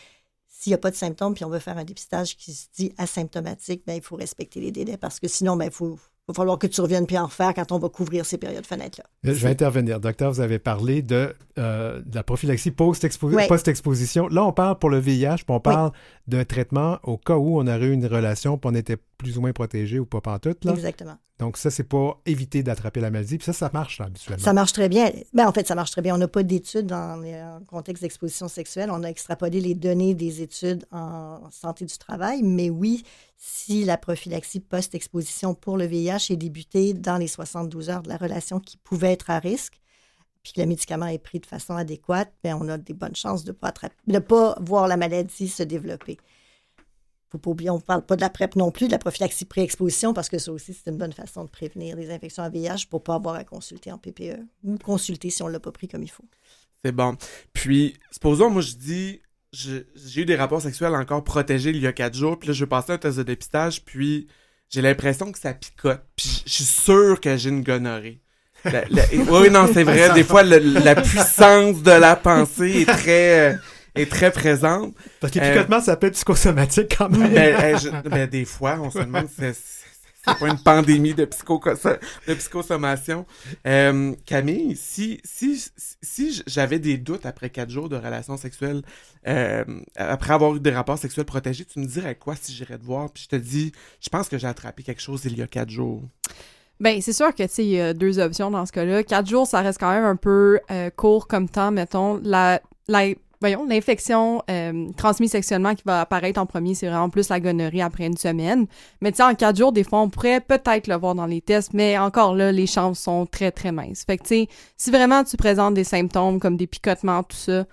s'il n'y a pas de symptômes puis on veut faire un dépistage qui se dit asymptomatique, ben, il faut respecter les délais parce que sinon, ben, il faut, va falloir que tu reviennes puis en refaire quand on va couvrir ces périodes fenêtres-là. Je vais intervenir. Docteur, vous avez parlé de, euh, de la prophylaxie post-exposition. Là, on parle pour le VIH, puis on parle d'un traitement au cas où on aurait eu une relation, puis on était plus ou moins protégé ou pas pantoute. Là. Exactement. Donc, ça, c'est pour éviter d'attraper la maladie. Puis ça, ça marche là, habituellement. Ça marche très bien. Ben, en fait, ça marche très bien. On n'a pas d'études dans le contexte d'exposition sexuelle. On a extrapolé les données des études en santé du travail. Mais oui, si la prophylaxie post-exposition pour le VIH est débutée dans les 72 heures de la relation qui pouvait être à risque, puis que le médicament est pris de façon adéquate, ben, on a des bonnes chances de ne pas, voir la maladie se développer. faut pas oublier, on ne parle pas de la PrEP non plus, de la prophylaxie pré-exposition, parce que ça aussi, c'est une bonne façon de prévenir les infections à VIH pour ne pas avoir à consulter en PPE ou consulter si on ne l'a pas pris comme il faut. C'est bon. Puis, supposons, moi, je dis, j'ai eu des rapports sexuels encore protégés il y a quatre jours, puis là, je vais passer un test de dépistage, puis j'ai l'impression que ça picote. Puis, je suis sûr que j'ai une gonorrhée. La- la- oui, non, c'est vrai. Des fois, le- la puissance de la pensée est très, euh, est très présente. Parce que Euh, picotement, ça peut être psychosomatique quand même. ben, euh, je- ben, des fois, on se demande si c'est- pas une pandémie de, psycho, de psychosommation. Euh, Camille, si, si, si j'avais des doutes après quatre jours de relations sexuelles, après avoir eu des rapports sexuels protégés, tu me dirais quoi si j'irais te voir? Puis je te dis, je pense que j'ai attrapé quelque chose il y a quatre jours? Ben, c'est sûr que, tu sais, il y a deux options dans ce cas-là. Quatre jours, ça reste quand même un peu euh, court comme temps, mettons. La, la, voyons, l'infection euh, transmise sexuellement qui va apparaître en premier, c'est vraiment plus la gonorrhée après une semaine. Mais tu sais, en quatre jours, des fois, on pourrait peut-être le voir dans les tests, mais encore là, les chances sont très, très minces. Fait que, tu sais, si vraiment tu présentes des symptômes comme des picotements, tout ça,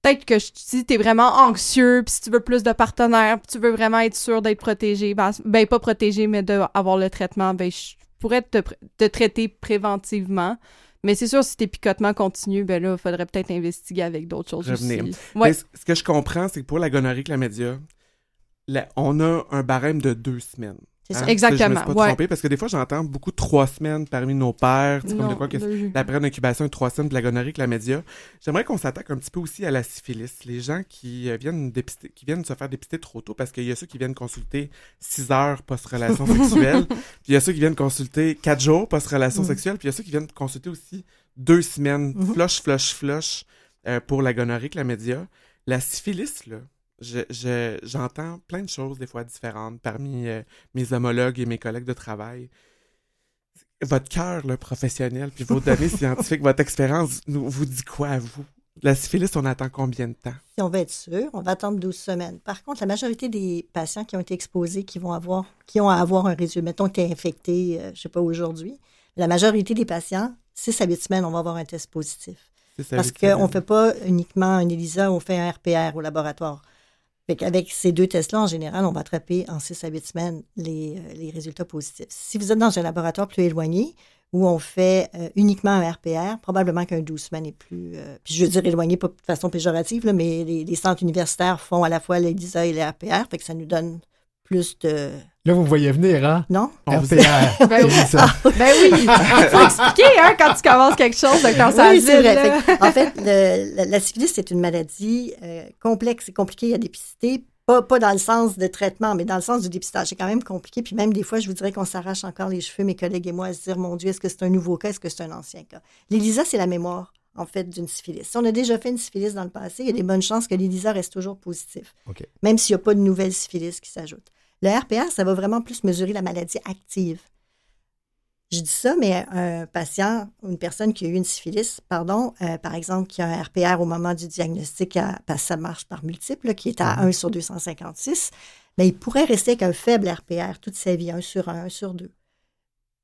peut-être que si t'es vraiment anxieux, puis si tu veux plus de partenaires, puis tu veux vraiment être sûr d'être protégé, ben, ben pas protégé, mais d'avoir le traitement, ben je pourrais te, te traiter préventivement. Mais c'est sûr, si tes picotements continuent, ben là, il faudrait peut-être investiguer avec d'autres choses Revenir. aussi. Ouais. ce que je comprends, c'est que pour la gonorrhée chlamydia, la- on a un barème de deux semaines. C'est ça. Hein? Exactement, Je me suis pas ouais. trompé parce que des fois, j'entends beaucoup trois semaines parmi nos pères. sais, comme Non, de quoi que deux- la pré-incubation est trois semaines de la gonorrhée que la média. J'aimerais qu'on s'attaque un petit peu aussi à la syphilis. Les gens qui euh, viennent dépister, qui viennent se faire dépister trop tôt parce qu'il y a ceux qui viennent consulter six heures post-relation (laughs) sexuelle, puis il y a ceux qui viennent consulter quatre jours post-relation Mm. sexuelle, puis il y a ceux qui viennent consulter aussi deux semaines, flush, flush, flush, euh, pour la gonorrhée que la média. La syphilis, là, je- je- j'entends plein de choses des fois différentes parmi euh, mes homologues et mes collègues de travail. Votre cœur là, professionnel, puis vos données (laughs) scientifiques, votre expérience nous, vous dit quoi à vous? La syphilis, on attend combien de temps? Si on veut être sûr, on va attendre 12 semaines. Par contre, la majorité des patients qui ont été exposés, qui vont avoir, qui ont à avoir un résultat, mettons qui est infecté, euh, je sais pas, aujourd'hui, la majorité des patients, 6 à 8 semaines, on va avoir un test positif. Parce qu'on ne fait pas uniquement un ELISA, on fait un RPR au laboratoire. Fait Avec ces deux tests-là, en général, on va attraper en 6 à 8 semaines les, euh, les résultats positifs. Si vous êtes dans un laboratoire plus éloigné, où on fait euh, uniquement un RPR, probablement qu'un 12 semaines est plus... euh, puis je veux dire éloigné, pas de façon péjorative, là, mais les, les centres universitaires font à la fois l'ELISA et les RPR, fait que ça nous donne plus de... Là, vous me voyez venir, hein? Non? On RPR. (laughs) Ben oui. C'est ça. Ben oui, faut expliquer hein, quand tu commences quelque chose, Oui, c'est vrai. Fait que, en fait, le- la, la syphilis, c'est une maladie euh, complexe et compliquée à dépister. Pas, pas dans le sens de traitement, mais dans le sens du dépistage. C'est quand même compliqué. Puis même des fois, je vous dirais qu'on s'arrache encore les cheveux, mes collègues et moi, à se dire, mon Dieu, est-ce que c'est un nouveau cas? Est-ce que c'est un ancien cas? L'ELISA, c'est la mémoire, en fait, d'une syphilis. Si on a déjà fait une syphilis dans le passé, il y a des bonnes chances que l'ELISA reste toujours positif. Même s'il n'y a pas de nouvelles syphilis qui s'ajoutent. Le RPR, ça va vraiment plus mesurer la maladie active. Je dis ça, mais un patient, une personne qui a eu une syphilis, pardon, euh, par exemple, qui a un RPR au moment du diagnostic, à- parce que ça marche par multiple, là, qui est à 1 sur 256, mais il pourrait rester avec un faible RPR toute sa vie, 1 sur 1, 1 sur 2.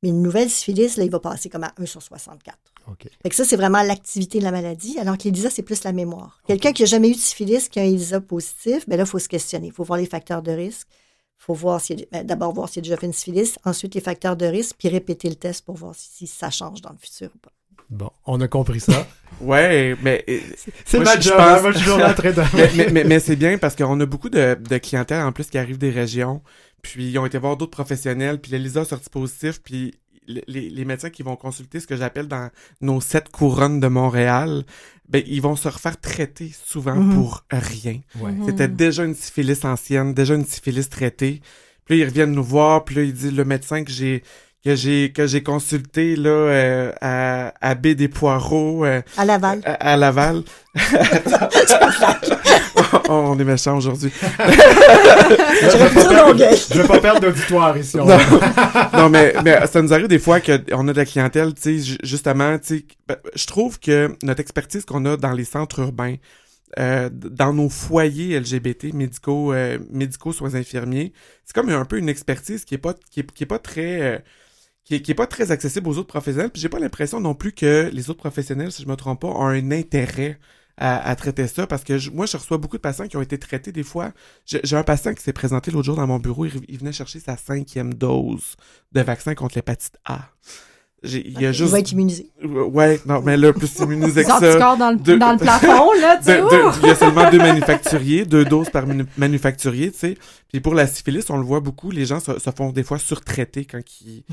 Mais une nouvelle syphilis, là, il va passer comme à 1 sur 64. OK. Fait que ça, c'est vraiment l'activité de la maladie, alors que l'ELISA, c'est plus la mémoire. Quelqu'un qui n'a jamais eu de syphilis, qui a un ELISA positif, ben là, il faut se questionner. Il faut voir les facteurs de risque. Il faut voir s'il y a- ben, d'abord voir s'il a déjà fait une syphilis, ensuite les facteurs de risque, puis répéter le test pour voir si, si ça change dans le futur ou pas. Bon, on a compris ça. (laughs) Ouais, mais... euh, C'est ma job, pense- hein, moi, je suis toujours en train de... (laughs) mais, mais, mais- mais c'est bien parce qu'on a beaucoup de, de clientèle en plus qui arrivent des régions, puis ils ont été voir d'autres professionnels, puis l'ELISA a sorti positif, puis les, les médecins qui vont consulter ce que j'appelle dans nos sept couronnes de Montréal, ben ils vont se refaire traiter souvent Mhm. pour rien. Ouais. C'était déjà une syphilis ancienne, déjà une syphilis traitée. Puis là, ils reviennent nous voir, puis là, ils disent le médecin que j'ai que j'ai que j'ai consulté là euh, à, à Baie des Poireaux euh, À Laval. à, à Laval. (laughs) (laughs) (laughs) est méchants aujourd'hui. (laughs) Je veux pas perdre d'auditoire ici. on- Non, (laughs) non mais, mais ça nous arrive des fois qu'on a de la clientèle, tu sais, ju- justement, tu sais, je trouve que notre expertise qu'on a dans les centres urbains, euh, dans nos foyers LGBT médicaux, euh, médicaux soins infirmiers, c'est comme un peu une expertise qui est pas, qui est, qui est pas très, euh, qui est, qui est pas très accessible aux autres professionnels. Puis j'ai pas l'impression non plus que les autres professionnels, si je me trompe pas, ont un intérêt à, à traiter ça parce que je- moi je reçois beaucoup de patients qui ont été traités des fois. J'ai un patient qui s'est présenté l'autre jour dans mon bureau, il, il venait chercher sa cinquième dose de vaccin contre l'hépatite A. Il y a Il juste va être immunisé. ouais non mais là plus immunisé (laughs) que ça. anticorps dans le, Deux- dans le (laughs) plafond, là, tu. De- de- il y a seulement deux manufacturiers, deux doses par manu- manufacturier, tu sais. Puis pour la syphilis, on le voit beaucoup, les gens se, se font des fois surtraiter quand ils,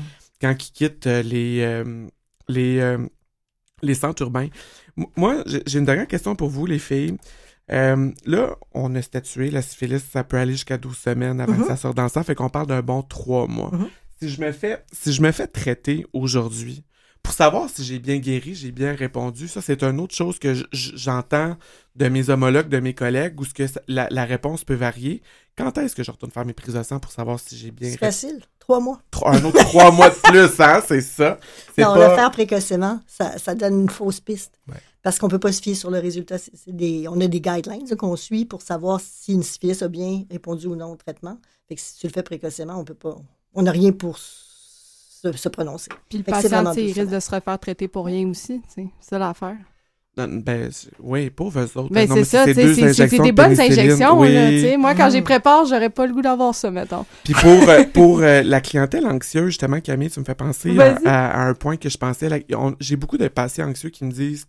quand ils quittent euh, les, euh, les, euh, les centres urbains. Moi, j'ai une dernière question pour vous, les filles. Euh, là, on a statué, la syphilis, ça peut aller jusqu'à 12 semaines avant que ça sorte dans le sang, fait qu'on parle d'un bon trois mois. Mhm. Si je me fais, si je me fais traiter aujourd'hui, pour savoir si j'ai bien guéri, j'ai bien répondu, ça c'est une autre chose que j'entends de mes homologues, de mes collègues, où ce que la réponse peut varier. Quand est-ce que je retourne faire mes prises de sang pour savoir si j'ai bien C'est facile. Trois mois. Un autre trois mois de plus, hein, (laughs) c'est ça. C'est Non, pas- le faire précocement, ça, ça donne une fausse piste. Ouais. Parce qu'on peut pas se fier sur le résultat. C'est- c'est des, on a des guidelines qu'on suit pour savoir si une syphilis a bien répondu ou non au traitement. Fait que si tu le fais précocement, on peut pas. On n'a rien pour se, se prononcer. Puis le patient, il risque de se refaire traiter pour rien aussi, tu sais. C'est ça l'affaire. Ben, oui, pauvres eux autres. Ben, Non, c'est mais ça, c'est tu sais, deux c'est- c'est c'est injections des de bonnes injections, oui. là. Moi, quand Mm. j'y prépare, j'aurais pas le goût d'avoir ça, mettons. Puis pour, euh, pour euh, la clientèle anxieuse, justement, Camille, tu me fais penser à, Vas-y. à- à un point que je pensais. là, on- J'ai beaucoup de patients anxieux qui me disent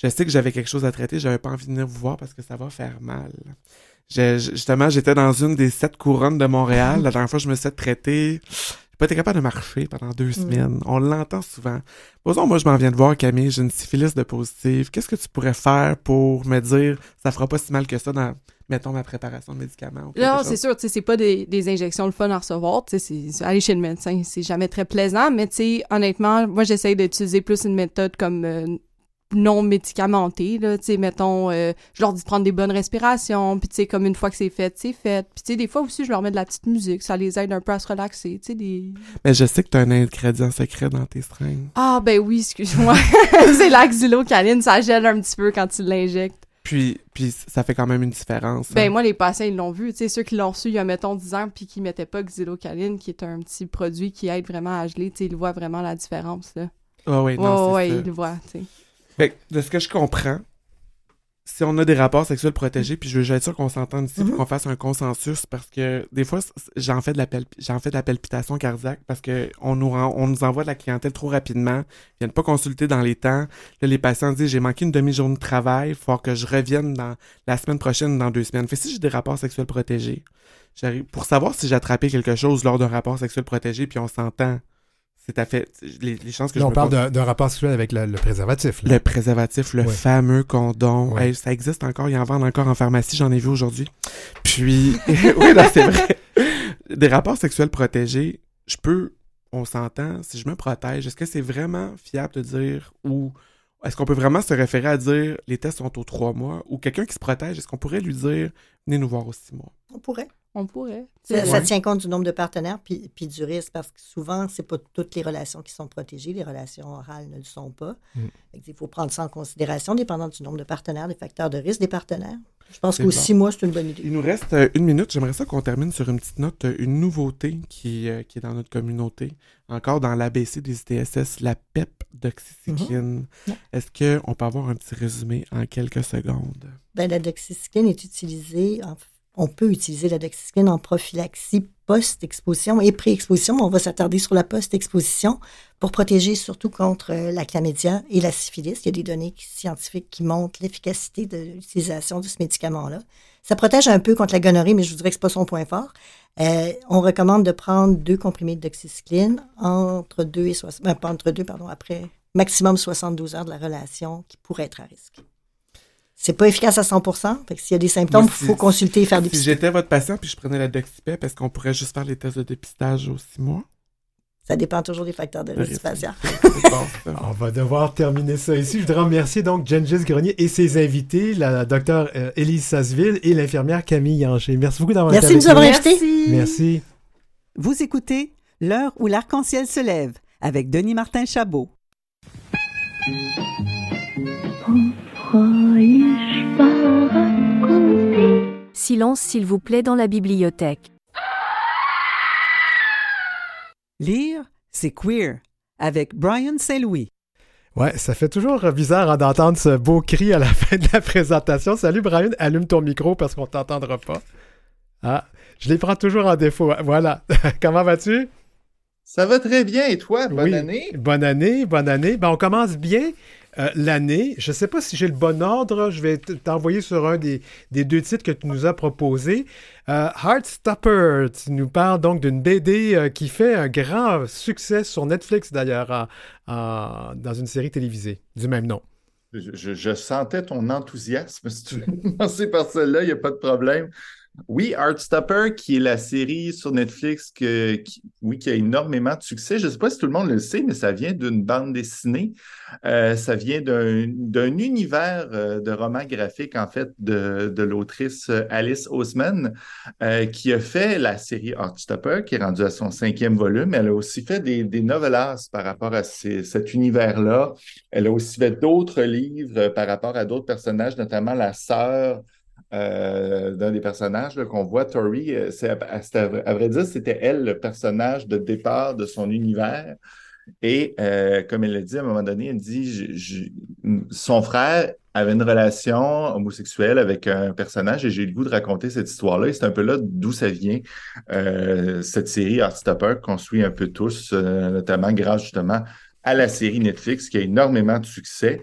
Je sais que j'avais quelque chose à traiter, j'avais pas envie de venir vous voir parce que ça va faire mal. Je- justement, j'étais dans une des sept couronnes de Montréal. La dernière fois, je me suis. J'ai pas été capable de marcher pendant deux semaines. On l'entend souvent. Posons, moi, je m'en viens de voir, Camille, j'ai une syphilis de positive. Qu'est-ce que tu pourrais faire pour me dire ça fera pas si mal que ça dans, mettons, ma préparation de médicaments? Non, c'est sûr, tu sais, c'est pas des, des injections le fun à recevoir, tu sais, aller chez le médecin, c'est jamais très plaisant, mais tu sais, honnêtement, moi, j'essaye d'utiliser plus une méthode comme euh, non médicamentés, là, tu sais, mettons, euh, je leur dis de prendre des bonnes respirations, puis tu sais, comme une fois que c'est fait, c'est fait. Puis tu sais, des fois aussi, je leur mets de la petite musique, ça les aide un peu à se relaxer, tu sais, des... Mais je sais que t'as un ingrédient secret dans tes seringues. Ah, ben oui, excuse-moi. (laughs) c'est la xylocaline, ça gèle un petit peu quand tu l'injectes. Puis, puis ça fait quand même une différence. Ben hein. moi, les patients, ils l'ont vu, tu sais, ceux qui l'ont reçu il y a, mettons, 10 ans, puis qui mettaient pas xylocaline, qui est un petit produit qui aide vraiment à geler, tu sais, ils voient vraiment la différence, là. Ah oui, non, ouais, c'est ouais, ça. ils le voient, tu sais. Fait que, de ce que je comprends, si on a des rapports sexuels protégés, puis je veux être sûr qu'on s'entende ici pour Mhm. qu'on fasse un consensus, parce que des fois, j'en fais de la palpi- j'en fais de la palpitation cardiaque parce que on nous rend- on nous envoie de la clientèle trop rapidement, ils viennent pas consulter dans les temps. Là, les patients disent j'ai manqué une demi-journée de travail, il faut que je revienne dans la semaine prochaine ou dans deux semaines. Fait que si j'ai des rapports sexuels protégés, j'arrive pour savoir si j'ai attrapé quelque chose lors d'un rapport sexuel protégé, puis on s'entend. C'est à fait les, les chances que Là, je on me parle d'un rapport sexuel avec la- le préservatif. là. le préservatif, le Ouais. fameux condom. Ouais. Hey, ça existe encore, il en vendent encore en pharmacie, j'en ai vu aujourd'hui. Puis, (laughs) (laughs) oui, c'est vrai. Des rapports sexuels protégés, je peux, on s'entend, si je me protège, est-ce que c'est vraiment fiable de dire ou est-ce qu'on peut vraiment se référer à dire les tests sont aux trois mois ou quelqu'un qui se protège, est-ce qu'on pourrait lui dire venez nous voir six mois? On pourrait. On pourrait. Ça, tient compte du nombre de partenaires puis, puis du risque parce que souvent, c'est pas toutes les relations qui sont protégées. Les relations orales ne le sont pas. Mm. Il faut prendre ça en considération, dépendant du nombre de partenaires, des facteurs de risque des partenaires. Je pense bon. six mois, c'est une bonne idée. Il nous reste euh, une minute. J'aimerais ça qu'on termine sur une petite note, euh, une nouveauté qui, euh, qui est dans notre communauté. Encore dans l'ABC des ITSS, la PEP d'oxycycline. Ouais. Est-ce qu'on peut avoir un petit résumé en quelques secondes? Ben, la doxycycline est utilisée, on peut utiliser la doxycycline en prophylaxie post-exposition et pré-exposition, on va s'attarder sur la post-exposition pour protéger surtout contre euh, la chlamydia et la syphilis. Il y a des données scientifiques qui montrent l'efficacité de l'utilisation de ce médicament-là. Ça protège un peu contre la gonorrhée, mais je vous dirais que c'est pas son point fort. Euh, on recommande de prendre deux comprimés de doxycycline entre deux et soix- ben, pas entre deux, pardon, après maximum 72 heures de la relation qui pourrait être à risque. C'est pas efficace à 100 fait que s'il y a des symptômes, il si- faut consulter et faire des Si j'étais votre patient puis je prenais la Doxypep, est-ce qu'on pourrait juste faire les tests de dépistage aux six mois? Ça dépend toujours des facteurs de risque du patient. (laughs) On va devoir terminer ça ici. Je voudrais remercier donc Gengis Grenier et ses invités, la docteure euh, Élise Sasseville et l'infirmière Camille Yanger. Merci beaucoup d'avoir été Merci de nous avoir invités. Merci. Vous écoutez L'heure où l'arc-en-ciel se lève avec Denis Martin Chabot. Silence s'il vous plaît dans la bibliothèque. Lire, c'est queer avec Brian Saint-Louis. Ouais, ça fait toujours bizarre hein, d'entendre ce beau cri à la (laughs) fin de la présentation. Salut Brian, allume ton micro parce qu'on t'entendra pas. Ah, je les prends toujours en défaut. Voilà. (laughs) Comment vas-tu? Ça va très bien. Et toi, bonne Oui. année? Bonne année, bonne année. Ben, on commence bien euh, l'année. Je ne sais pas si j'ai le bon ordre. Je vais t'envoyer sur un des, des deux titres que tu nous as proposés. Euh, Heartstopper, tu nous parles donc d'une BD euh, qui fait un grand succès sur Netflix d'ailleurs, dans une série télévisée du même nom. Je- je sentais ton enthousiasme. Si tu (laughs) veux commencer par celle-là, il n'y a pas de problème. Oui, Heartstopper, qui est la série sur Netflix qui, a énormément de succès. Je ne sais pas si tout le monde le sait, mais ça vient d'une bande dessinée. Euh, ça vient d'un univers euh, de romans graphiques, en fait, de, l'autrice euh, Alice Oseman, euh, qui a fait la série Heartstopper, qui est rendue à son cinquième volume. Elle a aussi fait des, des novellas par rapport à cet univers-là. Elle a aussi fait d'autres livres par rapport à d'autres personnages, notamment la sœur euh, d'un des personnages qu'on voit, Tori. euh, à, vrai dire, c'était elle le personnage de départ de son univers. Et euh, comme elle l'a dit à un moment donné, elle dit son frère avait une relation homosexuelle avec un personnage et j'ai eu le goût de raconter cette histoire-là. Et c'est un peu là d'où ça vient, cette série Heartstopper qu'on suit un peu tous, notamment grâce justement à la série Netflix qui a énormément de succès.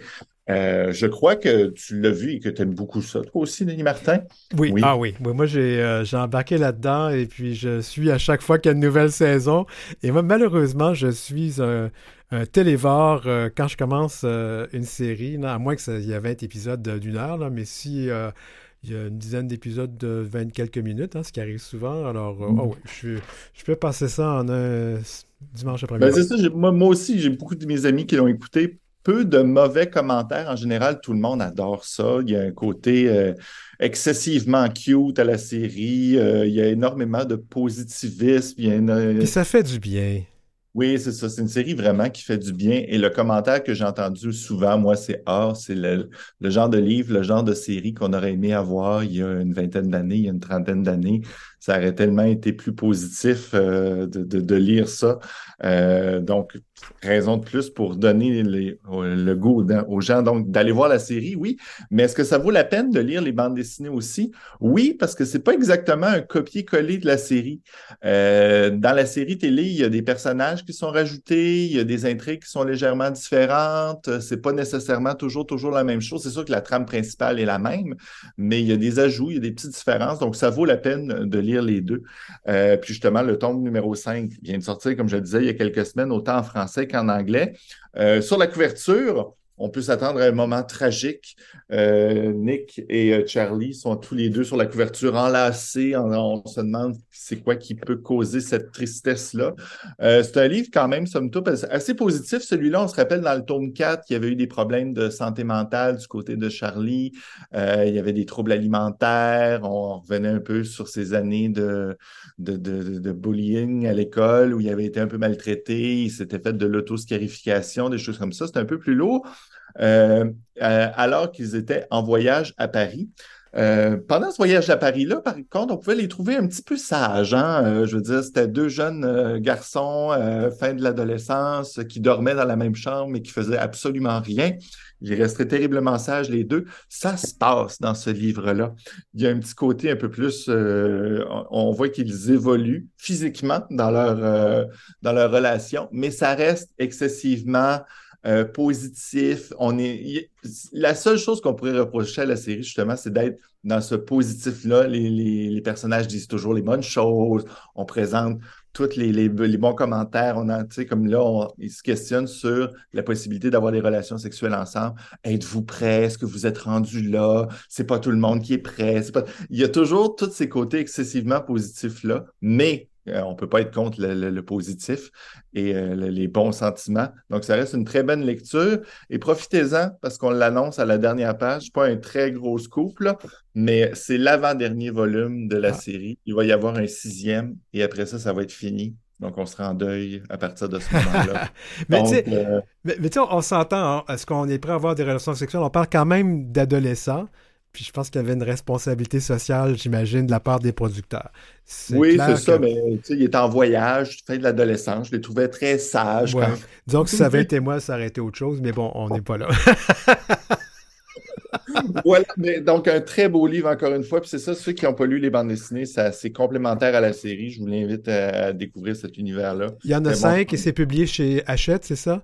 Euh, je crois que tu l'as vu et que tu aimes beaucoup ça, toi aussi, Denis Martin. Oui, Oui. ah oui. Oui, moi, j'ai euh, j'ai embarqué là-dedans et puis je suis à chaque fois qu'il y a une nouvelle saison. Et moi, malheureusement, je suis un, un télévore euh, quand je commence une série, non, à moins qu'il y ait 20 épisodes de- d'une heure, là, mais si il y a une dizaine d'épisodes de 20 quelques minutes, hein, ce qui arrive souvent, alors euh, Mm. je, je peux passer ça en un dimanche après-midi. Ben, moi aussi, j'ai beaucoup de mes amis qui l'ont écouté peu de mauvais commentaires. En général, tout le monde adore ça. Il y a un côté euh, excessivement cute à la série. Euh, il y a énormément de positivisme. Il y a une- Puis ça fait du bien. oui, c'est ça. C'est une série vraiment qui fait du bien. Et le commentaire que j'ai entendu souvent, moi, c'est Ah, c'est le, le genre de livre, le genre de série qu'on aurait aimé avoir il y a une vingtaine d'années, il y a une trentaine d'années. Ça aurait tellement été plus positif euh, de, de- de lire ça. Euh, donc, raison de plus pour donner le goût aux- gens donc d'aller voir la série, oui. Mais est-ce que ça vaut la peine de lire les bandes dessinées aussi? Oui, parce que c'est pas exactement un copier-coller de la série. Euh, dans la série télé, il y a des personnages qui sont rajoutés, il y a des intrigues qui sont légèrement différentes. C'est pas nécessairement toujours, toujours la même chose. C'est sûr que la trame principale est la même, mais il y a des ajouts, il y a des petites différences. Donc, ça vaut la peine de lire les deux. Euh, puis justement, le tome numéro 5 vient de sortir, comme je le disais, il y a quelques semaines, autant en français qu'en anglais. Euh, sur la couverture, on peut s'attendre à un moment tragique. Euh, Nick et euh, Charlie sont tous les deux sur la couverture enlacés. On, se demande c'est quoi qui peut causer cette tristesse-là. Euh, c'est un livre quand même, somme toute, assez positif. Celui-là, on se rappelle dans le tome 4 qu'il y avait eu des problèmes de santé mentale du côté de Charlie. Il y avait des troubles alimentaires. On revenait un peu sur ces années de, de, de, de bullying à l'école où il avait été un peu maltraité. Il s'était fait de l'autoscarification, des choses comme ça. C'était un peu plus lourd. Euh, euh, alors qu'ils étaient en voyage à Paris. Euh, pendant ce voyage à Paris-là, par contre, on pouvait les trouver un petit peu sages. Hein? Je veux dire, c'était deux jeunes garçons, fin de l'adolescence, qui dormaient dans la même chambre mais qui faisaient absolument rien. Ils resteraient terriblement sages, les deux. Ça se passe dans ce livre-là. Il y a un petit côté un peu plus... on, voit qu'ils évoluent physiquement dans leur, dans leur relation, mais ça reste excessivement euh, positif. On est, la seule chose qu'on pourrait reprocher à la série, justement, c'est d'être dans ce positif-là. Les, personnages disent toujours les bonnes choses. On présente tous les, bons commentaires. On sais, comme là, on- ils se questionnent sur la possibilité d'avoir des relations sexuelles ensemble. Êtes-vous prêt? Est-ce que vous êtes rendu là? C'est pas tout le monde qui est prêt. Il y a toujours tous ces côtés excessivement positifs-là, mais euh, on peut pas être contre le, le- le positif et euh, le- les bons sentiments. Donc, ça reste une très bonne lecture. Et profitez-en parce qu'on l'annonce à la dernière page. Pas un très gros scoop, là, mais c'est l'avant-dernier volume de la série. Il va y avoir un sixième et après ça, ça va être fini. Donc, on sera en deuil à partir de ce moment-là. (laughs) Mais Donc, tu sais, euh, mais, tu sais, on, on s'entend. hein, Est-ce qu'on est prêt à avoir des relations sexuelles? On parle quand même d'adolescents. Puis je pense qu'il y avait une responsabilité sociale, j'imagine, de la part des producteurs. Oui, c'est ça, que- mais il est en voyage, fin de l'adolescence. Je les trouvais très sages. Ouais. quand- Disons que si ça avait été moi, ça aurait été autre chose, mais bon, on n'est pas là. (laughs) voilà, mais donc un très beau livre encore une fois. Puis c'est ça, ceux qui n'ont pas lu les bandes dessinées, c'est complémentaire à la série. Je vous l'invite à, découvrir cet univers-là. Il y en a bon, cinq et c'est publié chez Hachette, c'est ça?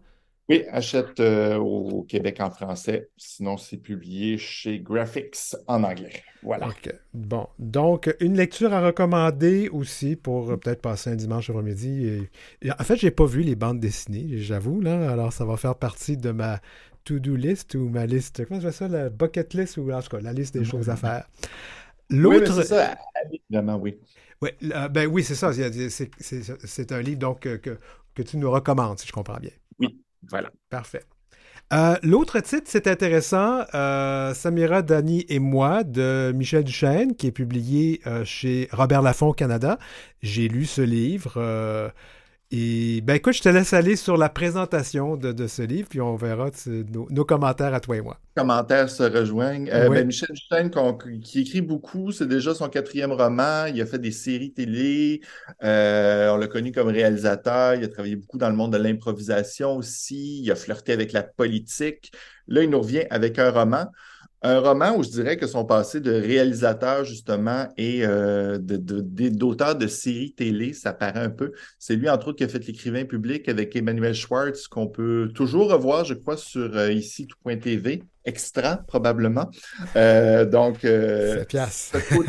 Oui, achète euh, au Québec en français. Sinon, c'est publié chez Graphics en anglais. Voilà. OK. Bon. Donc, une lecture à recommander aussi pour euh, peut-être passer un dimanche après-midi. Et- et en fait, j'ai pas vu les bandes dessinées, j'avoue, là. Alors, ça va faire partie de ma to-do list ou ma liste. Comment je fais ça? La bucket list ou en tout cas, la liste des choses à (laughs) faire. Oui, L'autre. c'est ça, évidemment, oui. Ouais, là, ben oui, c'est ça. C'est- un livre donc euh, que, que tu nous recommandes, si je comprends bien. Oui, voilà. Parfait. Euh, L'autre titre, c'est intéressant, euh, Samira, Dani et moi, de Michel Duchesne, qui est publié euh, chez Robert Laffont Canada. J'ai lu ce livre. Et ben écoute, je te laisse aller sur la présentation de, de ce livre, puis on verra nos, nos commentaires à toi et moi. commentaires se rejoignent. Euh, Oui. ben, Michel qu'on- qui écrit beaucoup, c'est déjà son quatrième roman. Il a fait des séries télé. Euh, on l'a connu comme réalisateur. Il a travaillé beaucoup dans le monde de l'improvisation aussi. Il a flirté avec la politique. Là, il nous revient avec un roman. Un roman où je dirais que son passé de réalisateur, justement, et euh, de- de- de- d'auteur de, séries télé, ça paraît un peu. C'est lui, entre autres, qui a fait l'écrivain public avec Emmanuel Schwartz, qu'on peut toujours revoir, je crois, sur euh, ici tout.tv. Extra, probablement. Euh, donc, euh, ce, cô-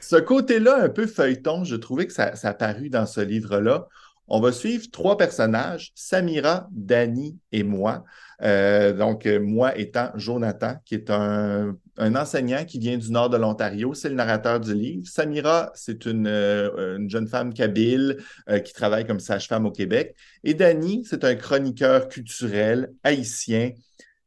ce côté-là, un peu feuilleton, je trouvais que ça, ça a paru dans ce livre-là. On va suivre trois personnages, Samira, Danny et moi. Euh, donc, euh, moi étant Jonathan, qui est un, enseignant qui vient du nord de l'Ontario. C'est le narrateur du livre. Samira, c'est une, euh, jeune femme kabyle qui travaille comme sage-femme au Québec. Et Danny, c'est un chroniqueur culturel haïtien.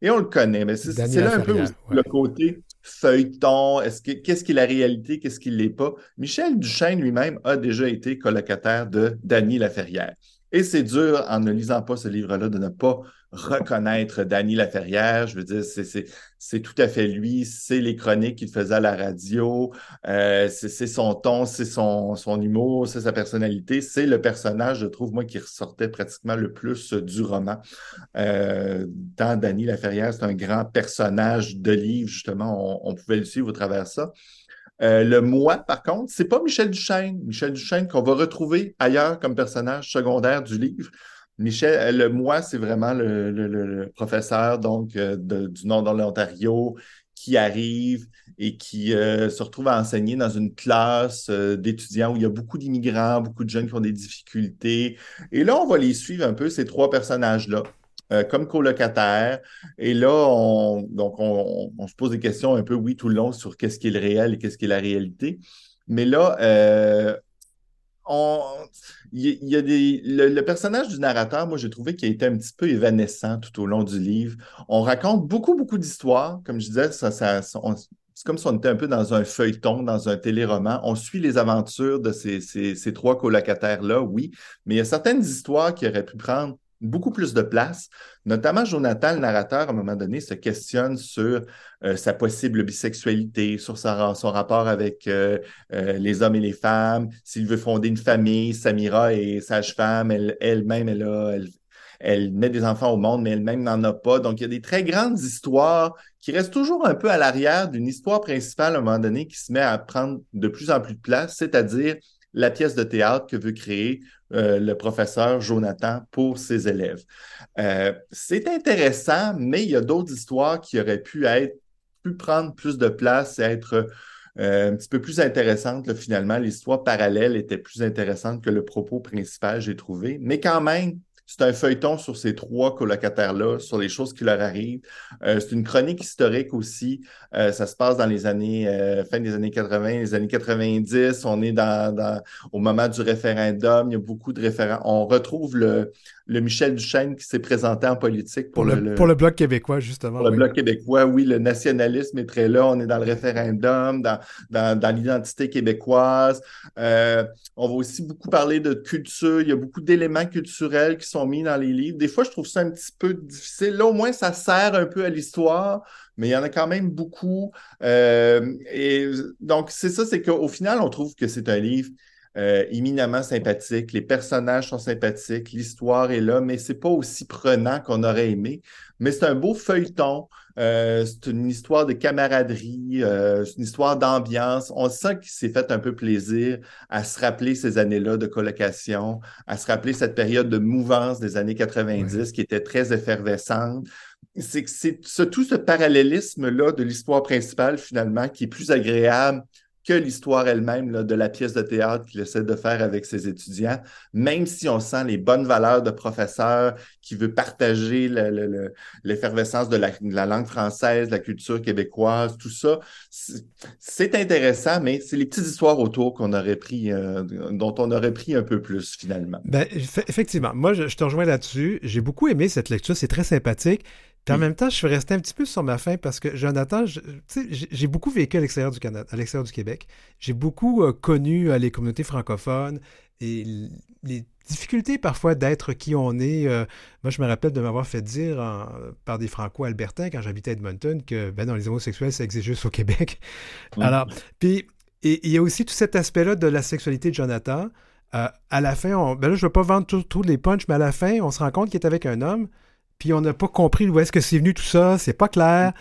Et on le connaît, mais c'est là un peu le côté feuilleton, est-ce que, qu'est-ce qui est la réalité, qu'est-ce qui ne l'est pas? Michel Duchesne lui-même a déjà été colocataire de Dany Laferrière. Et c'est dur, en ne lisant pas ce livre-là, de ne pas reconnaître Dany Laferrière. Je veux dire, c'est tout à fait lui. C'est les chroniques qu'il faisait à la radio. Euh, c'est son ton, c'est son, humour, c'est sa personnalité. C'est le personnage, je trouve, moi, qui ressortait pratiquement le plus du roman. Euh, dans Dany Laferrière, c'est un grand personnage de livre, justement. On, pouvait le suivre au travers ça. Euh, le moi, par contre, c'est pas Michel Duchesne. Michel Duchesne qu'on va retrouver ailleurs comme personnage secondaire du livre. Michel, euh, le moi, c'est vraiment le, professeur donc euh, du nord de l'Ontario qui arrive et qui se retrouve à enseigner dans une classe d'étudiants où il y a beaucoup d'immigrants, beaucoup de jeunes qui ont des difficultés. Et là, on va les suivre un peu, ces trois personnages-là. Euh, comme colocataire. Et là, on, donc on, se pose des questions un peu, oui, tout le long sur qu'est-ce qui est le réel et qu'est-ce qui est la réalité. Mais là, il y, a des, le, personnage du narrateur, moi, j'ai trouvé qu'il a été un petit peu évanescent tout au long du livre. On raconte beaucoup, beaucoup d'histoires. Comme je disais, ça, ça c'est comme si on était un peu dans un feuilleton, dans un téléroman. On suit les aventures de ces, ces, ces trois colocataires-là, oui, mais il y a certaines histoires qui auraient pu prendre beaucoup plus de place. Notamment, Jonathan, le narrateur, à un moment donné, se questionne sur euh, sa possible bisexualité, sur son rapport avec euh, euh, les hommes et les femmes, s'il veut fonder une famille. Samira est sage-femme, elle-même, elle, elle, elle, met des enfants au monde, mais elle-même n'en a pas. Donc, il y a des très grandes histoires qui restent toujours un peu à l'arrière d'une histoire principale à un moment donné qui se met à prendre de plus en plus de place, c'est-à-dire la pièce de théâtre que veut créer euh, le professeur Jonathan pour ses élèves. Euh, c'est intéressant, mais il y a d'autres histoires qui auraient pu prendre plus de place et être euh, un petit peu plus intéressantes. finalement, l'histoire parallèle était plus intéressante que le propos principal, j'ai trouvé. Mais quand même, c'est un feuilleton sur ces trois colocataires-là, sur les choses qui leur arrivent. Euh, c'est une chronique historique aussi. Euh, ça se passe dans les années, euh, fin des années 80, les années 90. On est dans, au moment du référendum. Il y a beaucoup de référents. On retrouve le, le Michel Duchesne qui s'est présenté en politique pour, le, Pour le Bloc québécois, justement. Pour le Bloc québécois, oui. Le nationalisme est très là. On est dans le référendum, dans, dans, l'identité québécoise. on va aussi beaucoup parler de culture. Il y a beaucoup d'éléments culturels qui sont mis dans les livres. Des fois, je trouve ça un petit peu difficile. Là, au moins, ça sert un peu à l'histoire, mais il y en a quand même beaucoup. Euh, et donc, c'est ça, c'est qu'au final, on trouve que c'est un livre euh, éminemment sympathique. Les personnages sont sympathiques, l'histoire est là, mais c'est pas aussi prenant qu'on aurait aimé. Mais c'est un beau feuilleton. Euh, c'est une histoire de camaraderie, euh, c'est une histoire d'ambiance. On sent qu'il s'est fait un peu plaisir à se rappeler ces années-là de colocation, à se rappeler cette période de mouvance des années 90 qui était très effervescente. C'est tout ce parallélisme-là de l'histoire principale, finalement, qui est plus agréable que l'histoire elle-même de la pièce de théâtre qu'il essaie de faire avec ses étudiants, même si on sent les bonnes valeurs de professeur qui veut partager l'effervescence de, la, langue française, la culture québécoise, tout ça. C'est intéressant, mais c'est les petites histoires autour qu'on aurait pris, euh, dont on aurait pris un peu plus finalement. Ben, effectivement, moi je te rejoins là-dessus. J'ai beaucoup aimé cette lecture, c'est très sympathique. Puis en même temps, je suis resté un petit peu sur ma faim parce que Jonathan, j'ai beaucoup vécu à l'extérieur du Canada, à l'extérieur du Québec. J'ai beaucoup euh, connu euh, les communautés francophones et les difficultés parfois d'être qui on est. Euh, moi, je me rappelle de m'avoir fait dire par des Franco-Albertains quand j'habitais à Edmonton que ben non, les homosexuels, ça existe juste au Québec. Alors, puis il y a aussi tout cet aspect-là de la sexualité de Jonathan. à la fin, on, ben là, je ne veux pas vendre tous les punchs, mais à la fin, on se rend compte qu'il est avec un homme puis on n'a pas compris où est-ce que c'est venu tout ça, c'est pas clair.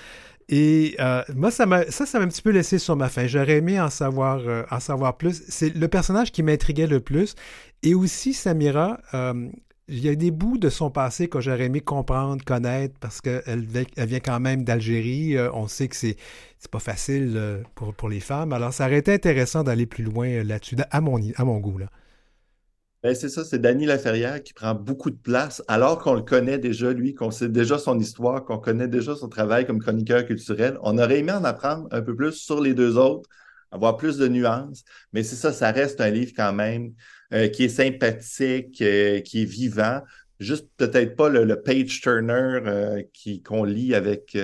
Et euh, moi, ça, m'a, ça, m'a un petit peu laissé sur ma faim. J'aurais aimé en savoir, euh, en savoir plus. C'est le personnage qui m'intriguait le plus. Et aussi, Samira, euh, il y a des bouts de son passé que j'aurais aimé comprendre, connaître, parce qu'elle elle vient quand même d'Algérie. on sait que c'est, c'est pas facile pour, pour les femmes. Alors, ça aurait été intéressant d'aller plus loin là-dessus, à mon, à mon goût. Là. Ben, c'est ça, c'est Danny Laferrière qui prend beaucoup de place, alors qu'on le connaît déjà, lui, qu'on sait déjà son histoire, qu'on connaît déjà son travail comme chroniqueur culturel. On aurait aimé en apprendre un peu plus sur les deux autres, avoir plus de nuances, mais c'est ça, ça reste un livre quand même euh, qui est sympathique, euh, qui est vivant. Juste peut-être pas le, page turner euh, qu'on lit avec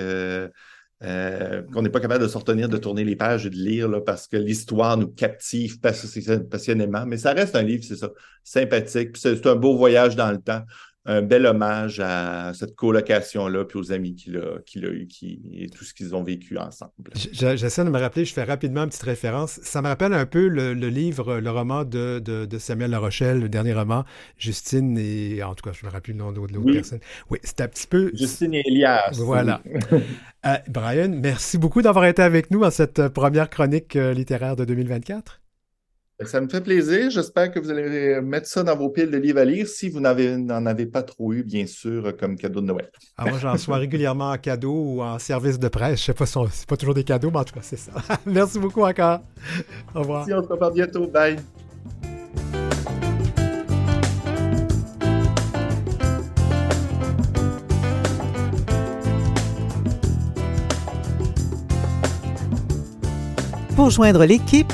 euh, qu'on n'est pas capable de se retenir de tourner les pages et de lire parce que l'histoire nous captive passionnément. Mais ça reste un livre, c'est ça, sympathique. c'est un beau voyage dans le temps un bel hommage à cette colocation-là, puis aux amis qu'il a, qu'il a eu, qui, et tout ce qu'ils ont vécu ensemble. J'essaie de me rappeler, je fais rapidement une petite référence. Ça me rappelle un peu le, livre, le roman de, de, Samuel La Rochelle, le dernier roman, Justine et, en tout cas, je me rappelle le nom de l'autre personne. Oui, c'est un petit peu... Justine et Elias. Voilà. Euh, Brian, merci beaucoup d'avoir été avec nous dans cette première chronique euh, littéraire de 2024. Ça me fait plaisir. J'espère que vous allez mettre ça dans vos piles de livres à lire si vous n'en avez, pas trop eu, bien sûr, comme cadeau de Noël. Ah, moi, j'en reçois (laughs) régulièrement en cadeau ou en service de presse. Je sais pas si c'est pas toujours des cadeaux, mais en tout cas, c'est ça. (laughs) Merci beaucoup encore. Au revoir. Merci, on se revoit bientôt. Bye. Pour joindre l'équipe,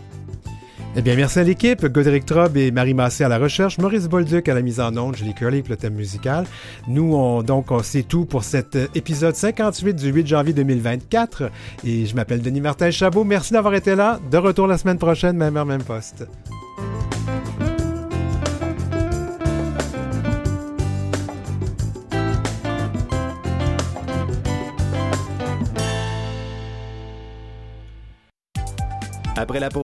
Eh bien, merci à l'équipe. Godéric Trob et Marie Massé à la recherche, Maurice Bolduc à la mise en onde, Julie Curley pour le thème musical. Nous, on, donc, on sait tout pour cet euh, épisode 58 du 8 janvier 2024. Et je m'appelle Denis Martin Chabot. Merci d'avoir été là. De retour la semaine prochaine, même heure, même poste. Après la pause,